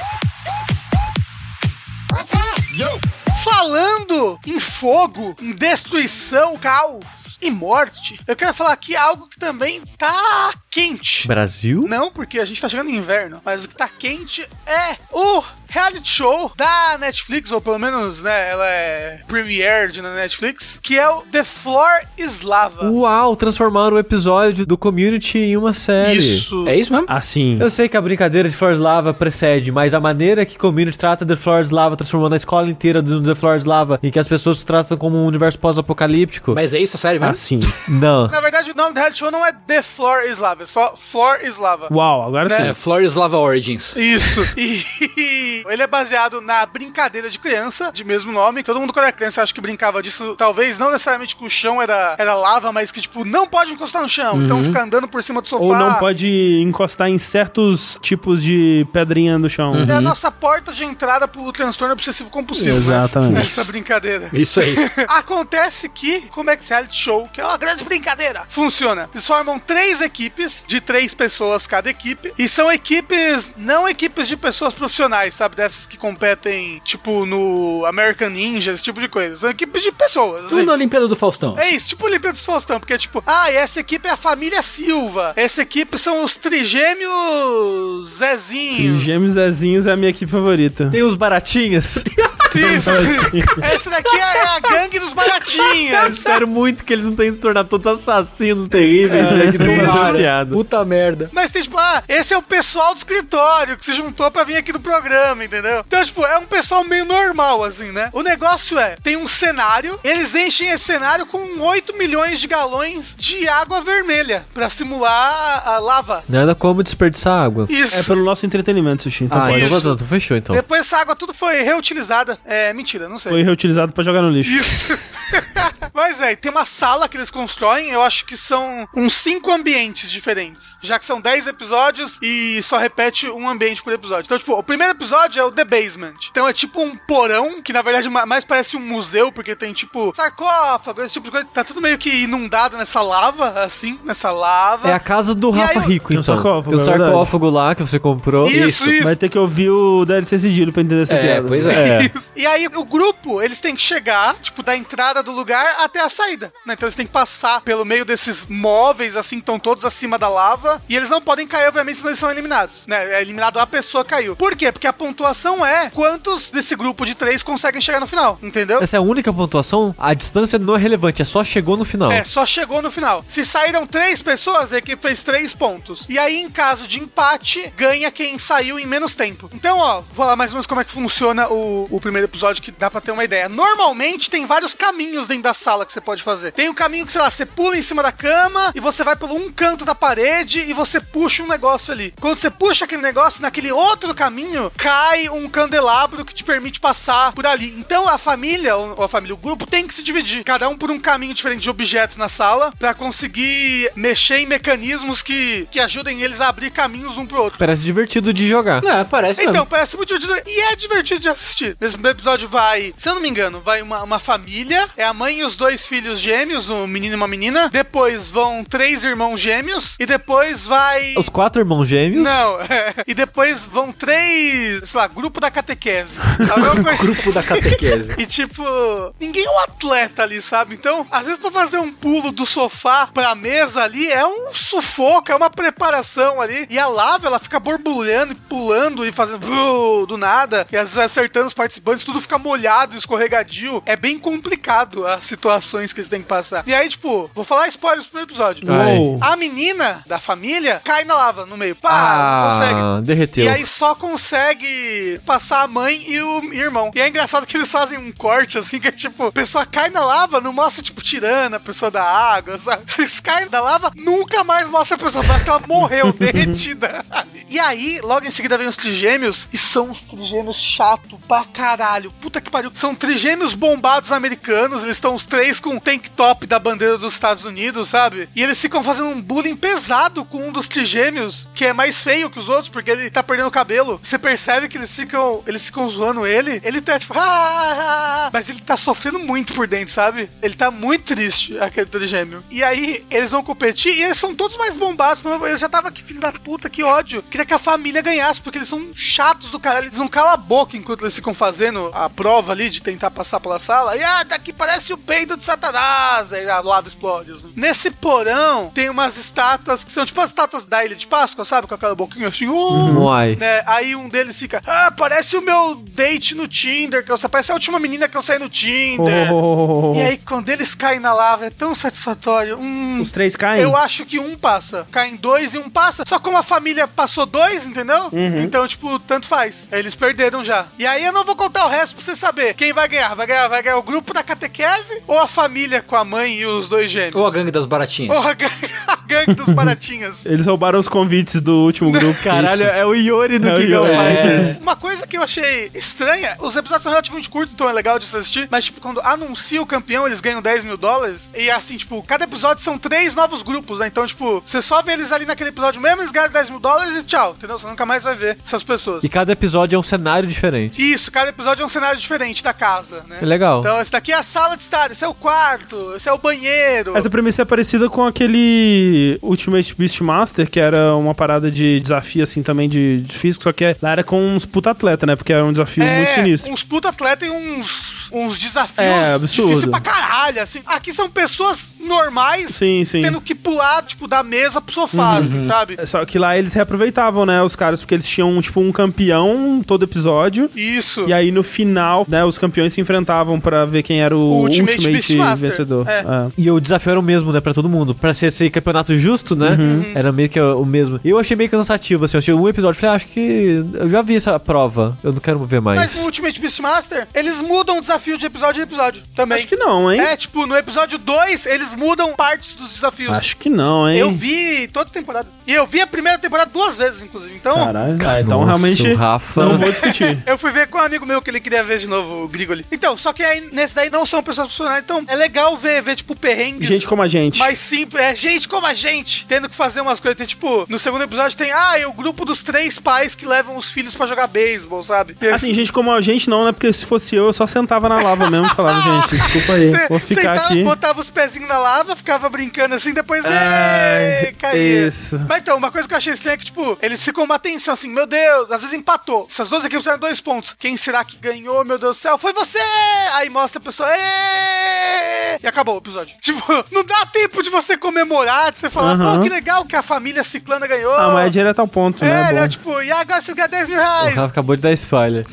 Falando em fogo, em destruição, caos e morte, eu quero falar aqui algo que também tá quente. Brasil? Não, porque a gente tá chegando em inverno, mas o que tá quente é o reality show da Netflix, ou pelo menos, né, ela é premiered na Netflix, que é o The Floor is Lava. Uau, transformaram o episódio do Community em uma série. Isso. É isso mesmo? Assim. Eu sei que a brincadeira de Flores Lava precede, mas a maneira que Community trata The Flores Lava, transformando a escola inteira do The Flores Lava, em que as pessoas tratam como um universo pós-apocalíptico. Mas é isso, a série mesmo? Assim. Não. Na verdade, o nome do reality show não é The Floor is Lava, é só Floor is Lava. Uau, agora Né? É, sim. Flores Lava Origins. Isso. E ele é baseado na brincadeira de criança, de mesmo nome. Todo mundo quando era criança acha que brincava disso. Talvez não necessariamente que o chão era, era lava, mas que, tipo, não pode encostar no chão. Então fica andando por cima do sofá. Ou não pode encostar em certos tipos de pedrinha no chão. É a nossa porta de entrada pro transtorno obsessivo compulsivo. Exatamente. Né? Essa brincadeira. Isso aí. Acontece que, como é que esse reality show, que é uma grande brincadeira, funciona? Eles formam três equipes, de três pessoas cada equipe, e são equipes, não equipes de pessoas profissionais, sabe? Dessas que competem, tipo, no American Ninja, esse tipo de coisa. São equipes de pessoas, assim. Tudo na Olimpíada do Faustão. É isso, tipo Olimpíada dos Faustão, porque é tipo, ah, e essa equipe é a família Silva, essa equipe são os trigêmeos Zezinho. Gêmeos Zezinhos é a minha equipe favorita. Tem os baratinhas. Isso, essa daqui é é a gangue dos baratinhas. Espero muito que eles não tenham se tornado todos assassinos terríveis, né? Que não Piada. Puta merda. Mas tem, tipo, ah, esse é o pessoal do escritório que se juntou pra vir aqui do programa, entendeu? Então, tipo, é um pessoal meio normal, assim, né? O negócio é, tem um cenário, eles enchem esse cenário com 8 milhões de galões de água vermelha pra simular a lava. Nada como desperdiçar água. Isso. É pelo nosso entretenimento, Sushi. Então Ah, então, Isso. então fechou então. Depois essa água tudo foi reutilizada. É, mentira, não sei. Foi reutilizado pra jogar no lixo. Isso. Mas é, tem uma sala que eles constroem, eu acho que são uns cinco ambientes diferentes. Já que são 10 episódios e só repete um ambiente por episódio. Então, tipo, o primeiro episódio é o The Basement. Então é tipo um porão, que na verdade ma- mais parece um museu, porque tem tipo sarcófago, esse tipo de coisa. Tá tudo meio que inundado nessa lava, assim, nessa lava. É a casa do E aí Rafa eu- Rico, Tem um então. sarcófago, Tem um é sarcófago lá que você comprou. Isso, isso. Vai ter que ouvir o DLC Sigilo pra entender essa É, piada. pois é. Isso. E aí, o grupo, eles têm que chegar, tipo, da entrada do lugar até a saída. Né? Então, eles têm que passar pelo meio desses móveis, assim, que estão todos acima da lava. E eles não podem cair, obviamente, senão eles são eliminados. Né? É eliminado a pessoa que caiu. Por quê? Porque a pontuação é quantos desse grupo de três conseguem chegar no final. Entendeu? Essa é a única pontuação, a distância não é relevante, é só chegou no final. É, só chegou no final. Se saíram três pessoas, a equipe fez três pontos. E aí, em caso de empate, ganha quem saiu em menos tempo. Então, ó, vou falar mais ou menos como é que funciona o, o primeiro episódio, que dá pra ter uma ideia. Normalmente, tem vários caminhos dentro da sala que você pode fazer. Tem um caminho que, sei lá, você pula em cima da cama e você vai pelo um canto da parede e você puxa um negócio ali. Quando você puxa aquele negócio, naquele outro caminho, cai um candelabro que te permite passar por ali. Então, a família, ou a família, o grupo, tem que se dividir. Cada um por um caminho diferente de objetos na sala pra conseguir mexer em mecanismos que, que ajudem eles a abrir caminhos um pro outro. Parece divertido de jogar. É, parece Então, mesmo. parece muito divertido. E é divertido de assistir. Nesse primeiro episódio vai, se eu não me engano, vai uma, uma família. É a mãe e os dois filhos gêmeos, um menino e uma menina. Depois vão três irmãos gêmeos. E depois vai. Os quatro irmãos gêmeos. Não, é. e depois vão três, sei lá, grupo da catequese. Grupo da catequese. E tipo, ninguém é um atleta ali, sabe? Então, às vezes pra fazer um pulo do sofá pra mesa ali é um sufoco, é uma preparação ali. E a lava, ela fica borbulhando e pulando e fazendo do nada. E às vezes acertando os participantes, tudo fica molhado, escorregadio. É bem complicado a situação situações que eles têm que passar. E aí, tipo, vou falar spoilers do primeiro episódio. Ai. Uou. A menina da família cai na lava no meio. Pá, não consegue. Ah, derreteu. E aí só consegue passar a mãe e o irmão. E é engraçado que eles fazem um corte, assim, que é tipo, a pessoa cai na lava, não mostra, tipo, tirando a pessoa da água, sabe? Eles caem da lava, nunca mais mostra a pessoa, parece que ela morreu, derretida. E aí, logo em seguida vem os trigêmeos, e são os trigêmeos chato pra caralho. Puta que pariu. São trigêmeos bombados americanos, eles estão os três com tank top da bandeira dos Estados Unidos, sabe? E eles ficam fazendo um bullying pesado com um dos trigêmeos, que é mais feio que os outros, porque ele tá perdendo o cabelo. Você percebe que eles ficam, eles ficam zoando ele. Ele tá tipo, "Ah, ah, ah", mas ele tá sofrendo muito por dentro, sabe? Ele tá muito triste, aquele trigêmeo. E aí, eles vão competir e eles são todos mais bombados. Eu já tava aqui, filho da puta, que ódio. Queria que a família ganhasse, porque eles são chatos do caralho. Eles não calam a boca enquanto eles ficam fazendo a prova ali de tentar passar pela sala. E ah, daqui parece o peido de Satanás. Aí a lava explode. assim. Nesse porão tem umas estátuas que são tipo as estátuas da Ilha de Páscoa, sabe? Com aquela boquinha assim. Uh, Uai. né? Aí um deles fica, ah, parece o meu date no Tinder, que eu, parece a última menina que eu saí no Tinder. Oh. E aí, quando eles caem na lava, é tão satisfatório. Hum, Os três caem? eu acho que um passa. Caem dois e um passa. Só como a família passou dois, entendeu? Uhum. Então, tipo, tanto faz. Eles perderam já. E aí eu não vou contar o resto pra você saber quem vai ganhar. Vai ganhar, vai ganhar o grupo da catequese ou a família com a mãe e os dois gêmeos? Ou a gangue das baratinhas. Ou a gangue, gangue dos baratinhas. Eles roubaram os convites do último grupo. Caralho, Isso. é o Iori do É King of. Fighters. Uma coisa que eu achei estranha, os episódios são relativamente curtos, então é legal de se assistir, mas, tipo, quando anuncia o campeão, eles ganham 10 mil dólares, e assim, tipo, cada episódio são três novos grupos, né? Então, tipo, você só vê eles ali naquele episódio mesmo, eles ganham 10 mil dólares e tchau, entendeu? Você nunca mais vai ver essas pessoas. E cada episódio é um cenário diferente. Isso, cada episódio é um cenário diferente da casa, né? É legal. Então, esse daqui é a sala de estar, esse é o quarto, esse é o banheiro. Essa premissa é parecida com aquele Ultimate Beastmaster, que era uma parada de desafio, assim, também de, de físico, só que é- lá era com uns puta atleta, né? Porque era um desafio muito sinistro. uns puta atleta e uns, uns desafios É, absurdo. difíceis pra caralho, assim. Aqui são pessoas normais Sim, sim. tendo que pular, tipo, da mesa pro sofá, Uhum. assim, sabe? Só que lá eles reaproveitavam, né, os caras, porque eles tinham, tipo, um campeão todo episódio. Isso. E aí, no final, né, os campeões se enfrentavam pra ver quem era o, O Ultimate Ultimate, vencedor. É. É. E o desafio era o mesmo, né, pra todo mundo. Pra ser esse campeonato justo, né? Uhum. Era meio que o mesmo. Eu achei meio cansativo, assim. Eu achei um episódio falei, ah, acho que eu já vi essa prova. Eu não quero ver mais. Mas no Ultimate Beastmaster, eles mudam o desafio de episódio em episódio também. Acho que não, hein? É, tipo, no episódio 2, eles mudam partes dos desafios. Acho que não, hein? Eu vi todas as temporadas. E eu vi a primeira temporada duas vezes, inclusive. Então, Caralho. Ah, então Nossa, realmente Rafa- não vou discutir. Eu fui ver com um amigo meu que ele queria ver de novo o Grigoli. Então, só que aí nesse daí não são pessoas profissionais, então é legal ver, ver tipo, perrengues. Gente como a gente. mais simples, é gente como a gente, tendo que fazer umas coisas. Tem, tipo, no segundo episódio tem, ah, é o grupo dos três pais que levam os filhos pra jogar beisebol, sabe? E Assim, gente como a gente não, né? Porque se fosse eu, eu só sentava na lava mesmo e falava, gente, desculpa aí, Você vou ficar sentava, aqui. botava os pezinhos na lava, ficava brincando assim, depois Ai, caía. isso. Mas então, uma coisa que eu achei estranha é que, tipo, eles ficam uma tensão assim, meu Deus, às vezes empatou. Essas duas equipes eram dois pontos. Quem será que ganhou, meu Deus do céu? Foi você! Aí mostra a pessoa, "Ê!" e acabou o episódio. Tipo, não dá tempo de você comemorar, de você falar, Aham. pô, que legal que a família ciclana ganhou. Ah, mas é direto ao ponto, É, né? né? Bom. Tipo, e agora você ganha 10 mil O reais. Rafa acabou de dar spoiler.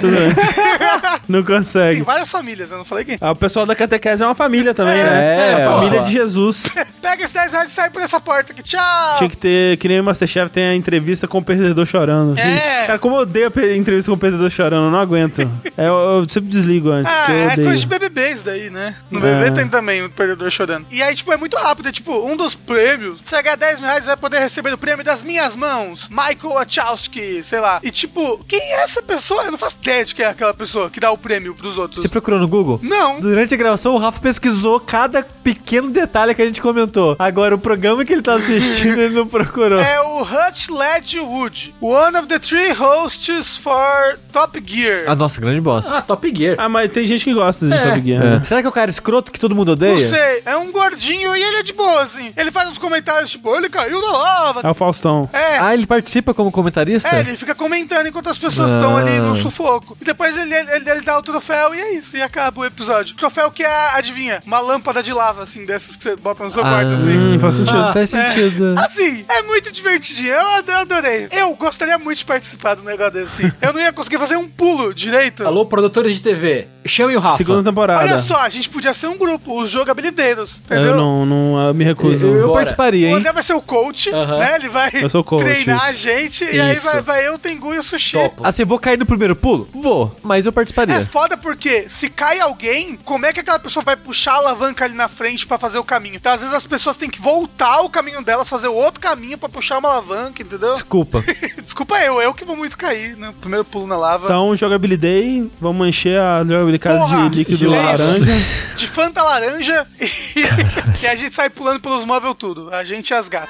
Tudo bem. Não Tem consegue. várias famílias, eu não falei quem. Ah, o pessoal da catequese é uma família também, É, né? é, a família de Jesus. Pega esses 10 reais e sai por essa porta aqui. Tchau! Tinha que ter, que nem o Masterchef tem a entrevista com o perdedor chorando. É. Cara, como eu odeio a entrevista com o perdedor chorando, eu não aguento. É, eu, eu sempre desligo antes, Ah, é odeio. coisa de BBB isso daí, né? No É. BBB tem também o perdedor chorando. E aí, tipo, é muito rápido. É tipo, um dos prêmios, você ganhar 10 mil reais, você vai poder receber o prêmio das minhas mãos. Michael Wachowski, sei lá. E tipo, quem é essa pessoa? Eu não faço ideia de quem é aquela pessoa que dá o prêmio pros outros. Você procurou no Google? Não. Durante a gravação, o Rafa pesquisou cada pequeno detalhe que a gente comentou. Agora, o programa que ele tá assistindo, ele não procurou. É o Hutch Ledgewood, one of the three hosts for Top Gear. Ah, nossa, grande bosta. Ah, Top Gear. Ah, mas tem gente que gosta de Top Gear. É. né? Será que é o cara escroto que todo mundo Não odeia? sei, é um gordinho e ele é de boa, assim. Ele faz uns comentários tipo, ele caiu na lava. É o Faustão. É, Ah, ele participa como comentarista? É, ele fica comentando enquanto as pessoas estão Ah. ali no sufoco. E depois ele, ele, ele dá o troféu e é isso, e acaba o episódio. O troféu que é, adivinha, uma lâmpada de lava, assim, dessas que você bota no seu quarto, assim. Hum, faz sentido. Ah, faz sentido. Assim, é muito divertidinho. Eu ado- eu adorei. Eu gostaria muito de participar do negócio desse. assim. Eu não ia conseguir fazer um pulo direito. Alô, produtores de TV. Chamem o Rafa. Segunda temporada. Olha só, a gente podia ser um grupo, os jogabilideiros, entendeu? Eu não, não eu me recuso. Eu, eu participaria, O hein? André vai ser o coach, né? Ele vai Eu sou coach, treinar isso. a gente e aí vai, vai eu, o Tengu e o Sushi. Topo. Assim, vou cair no primeiro pulo? Vou, mas eu É participaria. foda porque se cai alguém, como é que aquela pessoa vai puxar a alavanca ali na frente pra fazer o caminho? Então, às vezes as pessoas têm que voltar o caminho delas, fazer o outro caminho pra puxar uma alavanca, entendeu? Desculpa. Desculpa eu, eu que vou muito cair no primeiro pulo na lava. Então, jogabilidade, vamos encher a jogabilidade Porra, de líquido é isso. laranja. De Fanta laranja e, e a gente sai pulando pelos móveis tudo. A gente e as gatas.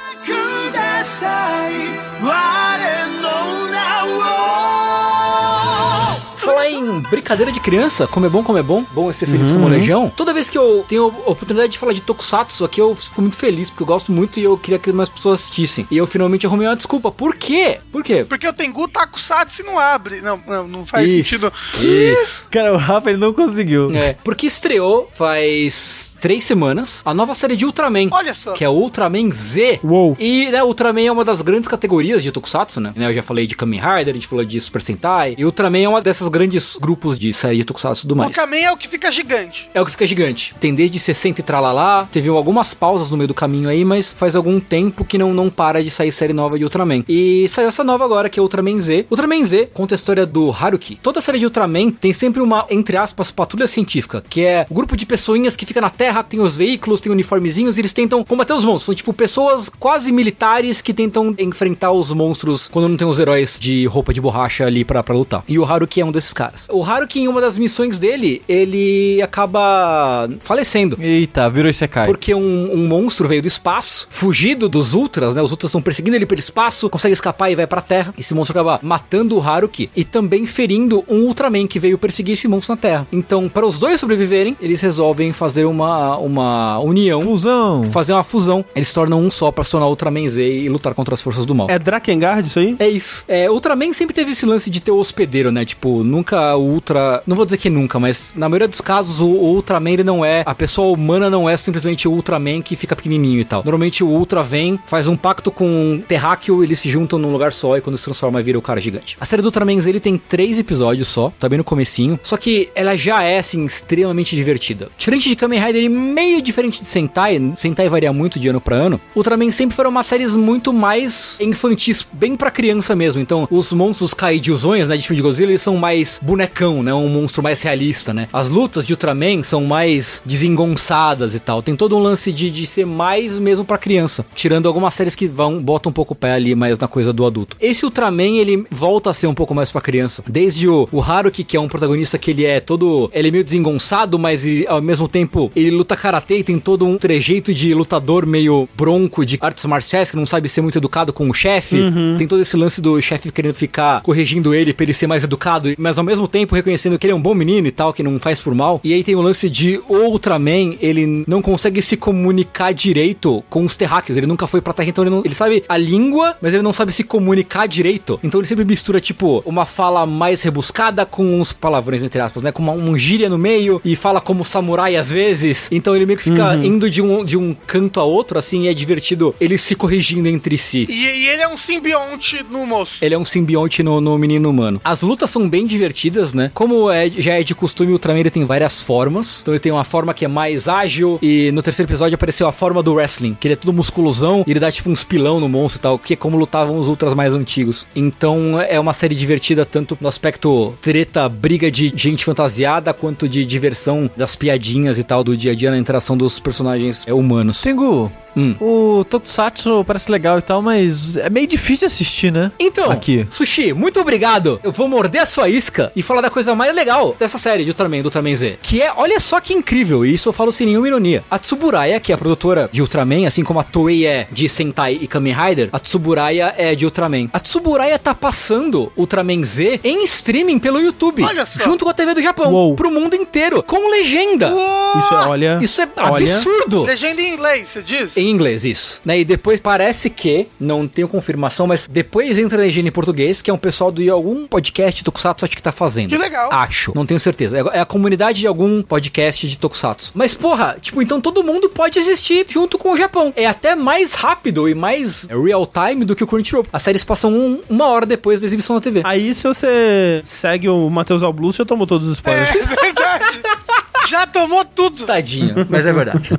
Falar em brincadeira de criança, como é bom, como é bom, bom é ser feliz Uhum. como legião. Toda vez que eu tenho a oportunidade de falar de Tokusatsu aqui, eu fico muito feliz, porque eu gosto muito e eu queria que mais pessoas assistissem. E eu finalmente arrumei uma desculpa. Por quê? Por quê? Porque o Tengu com Satsu e não abre. Não, não, não faz Isso, sentido. Isso. Cara, o Rafa ele não conseguiu. É, porque estreou faz três semanas a nova série de Ultraman. Olha só. Que é Ultraman Z. Uou. E, né, Ultraman é uma das grandes categorias de Tokusatsu, né? Eu já falei de Kamen Rider, a gente falou de Super Sentai. E Ultraman é uma dessas grandes grupos de série de Tokusatsu e tudo O mais. caminho é o que fica gigante. É o que fica gigante. Tem desde 60 e tralalá. Teve algumas pausas no meio do caminho aí, mas faz algum tempo que não, não para de sair série nova de Ultraman. E saiu essa nova agora, que é Ultraman Z. Ultraman Z conta a história do Haruki. Toda série de Ultraman tem sempre uma, entre aspas, patrulha científica, que é o grupo de pessoinhas que fica na Terra, tem os veículos, tem uniformezinhos, e eles tentam combater os monstros. São tipo pessoas quase militares que tentam enfrentar os monstros quando não tem os heróis de roupa de borracha ali pra, pra lutar. E o Haruki é um desses caras. O Haruki, em uma das missões dele, ele acaba falecendo. Eita, virou Isekai. Porque um, um monstro veio do espaço, fugido dos Ultras, né? Os Ultras estão perseguindo ele pelo espaço, consegue escapar e vai pra Terra. Esse monstro acaba matando o Haruki e também ferindo um Ultraman que veio perseguir esse monstro na Terra. Então, para os dois sobreviverem, eles resolvem fazer uma, uma união, Fusão. fazer uma fusão. Eles se tornam um só pra se tornar Ultraman Z e lutar contra as forças do mal. É Drakengard isso aí? É isso. É, Ultraman sempre teve esse lance de ter o hospedeiro, né? Tipo, nunca o Ultra. Não vou dizer que nunca, mas na maioria dos casos, o, o Ultraman ele não é. A pessoa humana não é simplesmente o Ultraman que fica pequenininho e tal. Normalmente o Ultra vem, faz um pacto com um terráqueo, eles se juntam num lugar só e quando se transforma vira o cara gigante. A série do Ultraman ele tem três episódios só, tá bem no comecinho. Só que ela já é, assim, extremamente divertida. Diferente de Kamen Rider meio diferente de Sentai, Sentai varia muito de ano pra ano. Ultraman sempre foram umas séries muito mais infantis, bem pra criança mesmo. Então, os monstros kaidyuzões, né, de filme de Godzilla, eles são mais bonecão, né, um monstro mais realista, né. As lutas de Ultraman são mais desengonçadas e tal. Tem todo um lance de, de ser mais mesmo pra criança, tirando algumas séries que vão, botam um pouco o pé ali mais na coisa do adulto. Esse Ultraman, ele volta a ser um pouco mais pra criança. Desde o, o Haruki, que é um protagonista que ele é todo, ele é meio desengonçado, mas ele, ao mesmo tempo ele luta karatê e tem todo um trejeito de lutador meio bronco de artes marciais que não sabe ser muito educado com o chefe. Tem todo esse lance do chefe querendo ficar corrigindo ele pra ele ser mais educado, mas ao mesmo tempo reconhecendo que ele é um bom menino e tal, que não faz por mal. E aí tem o lance de Ultraman, ele não consegue se comunicar direito com os terráqueos. Ele nunca foi pra Terra, então ele, não, ele sabe a língua, mas ele não sabe se comunicar direito. Então ele sempre mistura, tipo, uma fala mais rebuscada com uns palavrões, entre aspas, né? Com uma, um gíria no meio e fala como samurai às vezes. Então ele meio que fica indo de um, de um canto a outro, assim, e é divertido eles se corrigindo entre si. E, e ele é um simbionte no moço. Ele é um simbionte no, no menino humano. As lutas são bem divertidas, né? Como é, já é de costume, o Ultraman ele tem várias formas. Então ele tem uma forma que é mais ágil. E no terceiro episódio apareceu a forma do wrestling, que ele é todo musculosão. E ele dá tipo uns pilão no monstro e tal, que é como lutavam os Ultras mais antigos. Então é uma série divertida, tanto no aspecto treta, briga de gente fantasiada, quanto de diversão das piadinhas e tal do dia a dia na interação dos personagens humanos. Tengu, Hum. o Tokusatsu parece legal e tal, mas é meio difícil de assistir, né? Então, Aqui. Sushi, muito obrigado. Eu vou morder a sua isca e falar da coisa mais legal dessa série de Ultraman, do Ultraman Z. Que é, olha só que incrível, e isso eu falo sem nenhuma ironia. A Tsuburaya, que é a produtora de Ultraman, assim como a Toei é de Sentai e Kamen Rider, a Tsuburaya é de Ultraman. A Tsuburaya tá passando Ultraman Z em streaming pelo YouTube. Olha só. Junto com a TV do Japão. Uou. Pro mundo inteiro. Com legenda. Isso é, olha. Isso é olha. absurdo. Legenda em inglês, você diz? Em inglês, isso. Né? E depois parece que, não tenho confirmação, mas depois entra a legenda em português, que é um pessoal de algum podcast de Tokusatsu acho que tá fazendo. Que legal. Acho. Não tenho certeza. É é a comunidade de algum podcast de Tokusatsu. Mas, porra, tipo, então todo mundo pode assistir junto com o Japão. É até mais rápido e mais real time do que o Crunchyroll. As séries passam um- uma hora depois da exibição na TV. Aí, se você segue o Matheus Alblu, você tomou todos os spoilers. É verdade. Já tomou tudo. Tadinho, mas é verdade.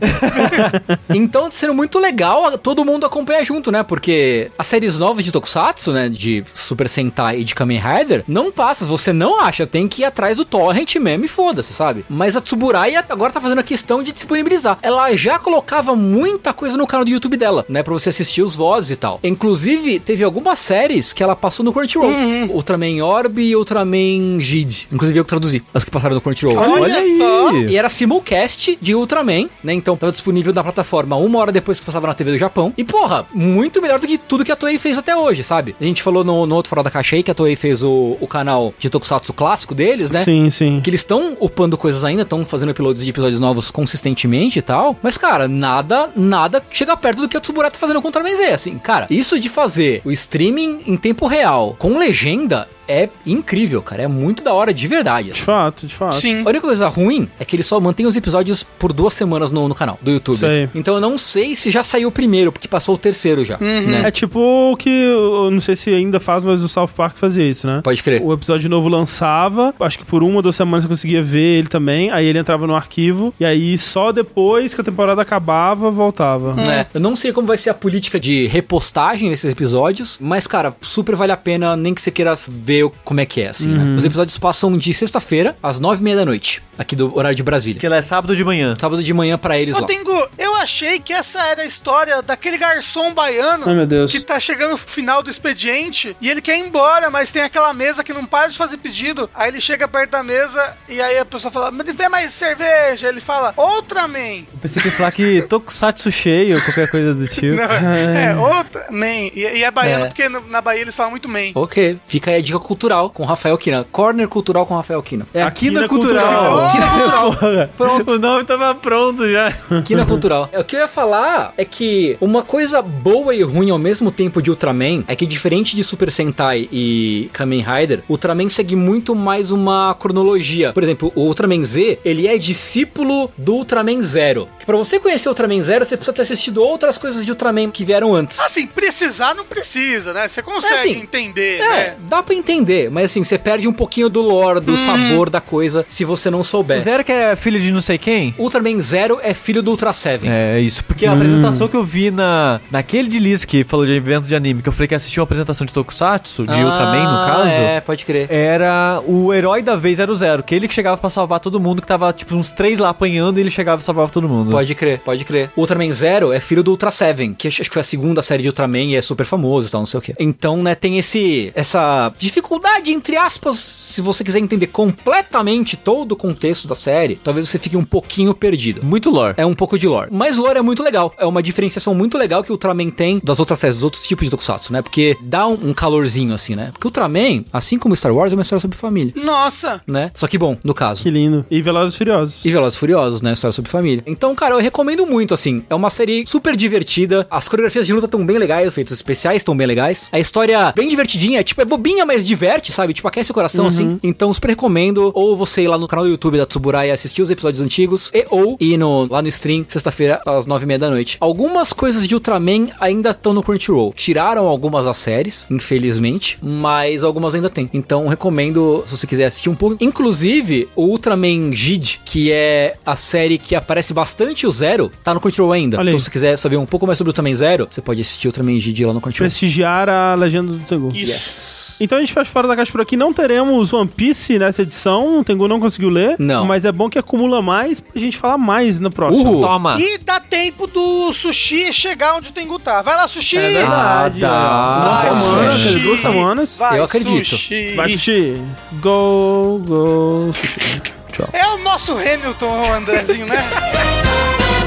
então, sendo muito legal todo mundo acompanhar junto, né? Porque as séries novas de Tokusatsu, né? De Super Sentai e de Kamen Rider, não passa. Você não acha, tem que ir atrás do torrent mesmo e foda-se, sabe? Mas a Tsuburai agora tá fazendo a questão de disponibilizar. Ela já colocava muita coisa no canal do YouTube dela, né? Pra você assistir os vozes e tal. Inclusive, teve algumas séries que ela passou no Crunchyroll. Uhum. Ultraman Orb e Ultraman Jid. Inclusive, eu que traduzi as que passaram no Crunchyroll. Olha só. E era simulcast de Ultraman, né? Então tava disponível na plataforma uma hora depois que passava na TV do Japão. E, porra, muito melhor do que tudo que a Toei fez até hoje, sabe? A gente falou no, no outro Fora da Caixa aí que a Toei fez o, o canal de Tokusatsu clássico deles, né? Sim, sim. Que eles estão upando coisas ainda, estão fazendo uploads de episódios novos consistentemente e tal. Mas, cara, nada, nada chega perto do que a Tsuburaya tá fazendo com o Ultraman Z. Assim, cara, isso de fazer o streaming em tempo real com legenda é incrível, cara. É muito da hora de verdade. De fato, de fato. Sim. A única coisa ruim é que ele só mantém os episódios por duas semanas no, no canal do YouTube. Sei. Então eu não sei se já saiu o primeiro, porque passou o terceiro já. Né? É tipo o que, eu não sei se ainda faz, mas o South Park fazia isso, né? Pode crer. O episódio novo lançava, acho que por uma ou duas semanas você conseguia ver ele também, aí ele entrava no arquivo, e aí só depois que a temporada acabava, voltava. né? Eu não sei como vai ser a política de repostagem desses episódios, mas, cara, super vale a pena, nem que você queira ver o- como é que é, assim, né? Os episódios passam de sexta-feira, às nove e meia da noite, aqui do horário de Brasília. Que ela é sábado de manhã. Sábado de manhã pra eles Ô, lá. Tengu, eu achei que essa era a história daquele garçom baiano Ai, meu Deus. que tá chegando no final do expediente e ele quer ir embora, mas tem aquela mesa que não para de fazer pedido. Aí ele chega perto da mesa e aí a pessoa fala, mas vem mais cerveja. Ele fala, outra man. Eu pensei que ia falar que Tokusatsu cheio ou qualquer coisa do tipo. Não, é, outra man. E, e é baiano É. porque no- na Bahia eles falam muito man. Ok, fica aí a dica cultural com Rafael Kina. Corner cultural com Rafael Kina. É Aqui aqui na na cultural. Cultural. Kina cultural. Pronto. O nome tava pronto já. Quina cultural. É, O que eu ia falar é que uma coisa boa e ruim ao mesmo tempo de Ultraman é que diferente de Super Sentai e Kamen Rider, Ultraman segue muito mais uma cronologia. Por exemplo, o Ultraman Z, ele é discípulo do Ultraman Zero. Que pra você conhecer o Ultraman Zero, você precisa ter assistido outras coisas de Ultraman que vieram antes. Assim, precisar não precisa, né? Você consegue assim, entender, É, né? dá pra entender, mas assim, você perde um pouquinho do lore, do sabor da coisa, se você não souber. Zero que é filho de não sei quem? Ultraman Zero é filho do Ultra Seven. É isso, porque a apresentação que eu vi na naquele de Liz que falou de evento de anime, que eu falei que assisti uma apresentação de Tokusatsu, de Ultraman no caso. É, pode crer. Era o herói da vez era o Zero, que ele que chegava pra salvar todo mundo, que tava tipo uns três lá apanhando e ele chegava e salvava todo mundo. Pode crer, pode crer. O Ultraman Zero é filho do Ultra Seven, que acho que foi a segunda série de Ultraman e é super famoso e tal, não sei o quê. Então, né, tem esse essa dificuldade, entre aspas, se você quiser entender completamente todo o contexto da série, talvez você fique um pouquinho perdido. Muito lore. É um pouco de lore. Mas o lore é muito legal. É uma diferenciação muito legal que o Ultraman tem das outras séries, dos outros tipos de Tokusatsu, né? Porque dá um, um calorzinho, assim, né? Porque o Ultraman, assim como Star Wars, é uma história sobre família, Nossa! né? Só que bom, no caso. Que lindo. E Velozes e Furiosos. E Velozes e Furiosos, né? História sobre família. Então, cara, eu recomendo muito, assim. É uma série super divertida. As coreografias de luta estão bem legais, os efeitos especiais estão bem legais. A história bem divertidinha, tipo, é bobinha, mas diverte, sabe? Tipo, aquece o coração, assim. Então, super recomendo. Ou você ir lá no canal do YouTube da Tsuburai e assistir os episódios antigos. E ou ir no, lá no stream, sexta-feira, às nove e meia da noite. Algumas coisas de Ultraman ainda estão no Crunchyroll. Tiraram algumas das séries, infelizmente. Mas algumas ainda tem. Então, recomendo, se você quiser assistir um pouco. Inclusive, o Ultraman Jid, que é a série que aparece bastante o Zero, tá no Crunchyroll ainda. Olha aí. Então, se você quiser saber um pouco mais sobre o Ultraman Zero, você pode assistir o Ultraman Jid lá no Crunchyroll. Prestigiar a legenda do Tengu. Isso. Então a gente faz fora da caixa por aqui. Não teremos One Piece nessa edição. O Tengu não conseguiu ler. Não. Mas é bom que acumula mais pra gente falar mais no próximo. Uhul. Toma. E dá tempo do sushi chegar onde o Tengu tá. Vai lá, sushi! É verdade. Ah, Duas Vai, semanas, sushi. duas semanas. Vai, Eu acredito. Sushi. Vai, sushi. Go, go, sushi. Tchau. É o nosso Hamilton, o Andrezinho, né?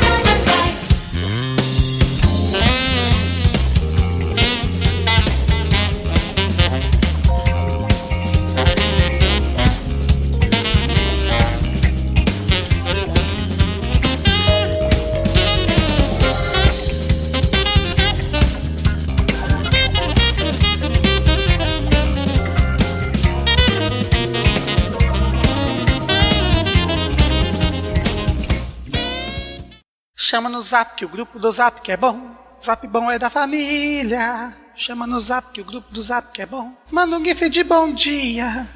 Chama no zap que o grupo do zap que é bom. Zap bom é da família. Chama no zap que o grupo do zap que é bom. Manda um gif de bom dia.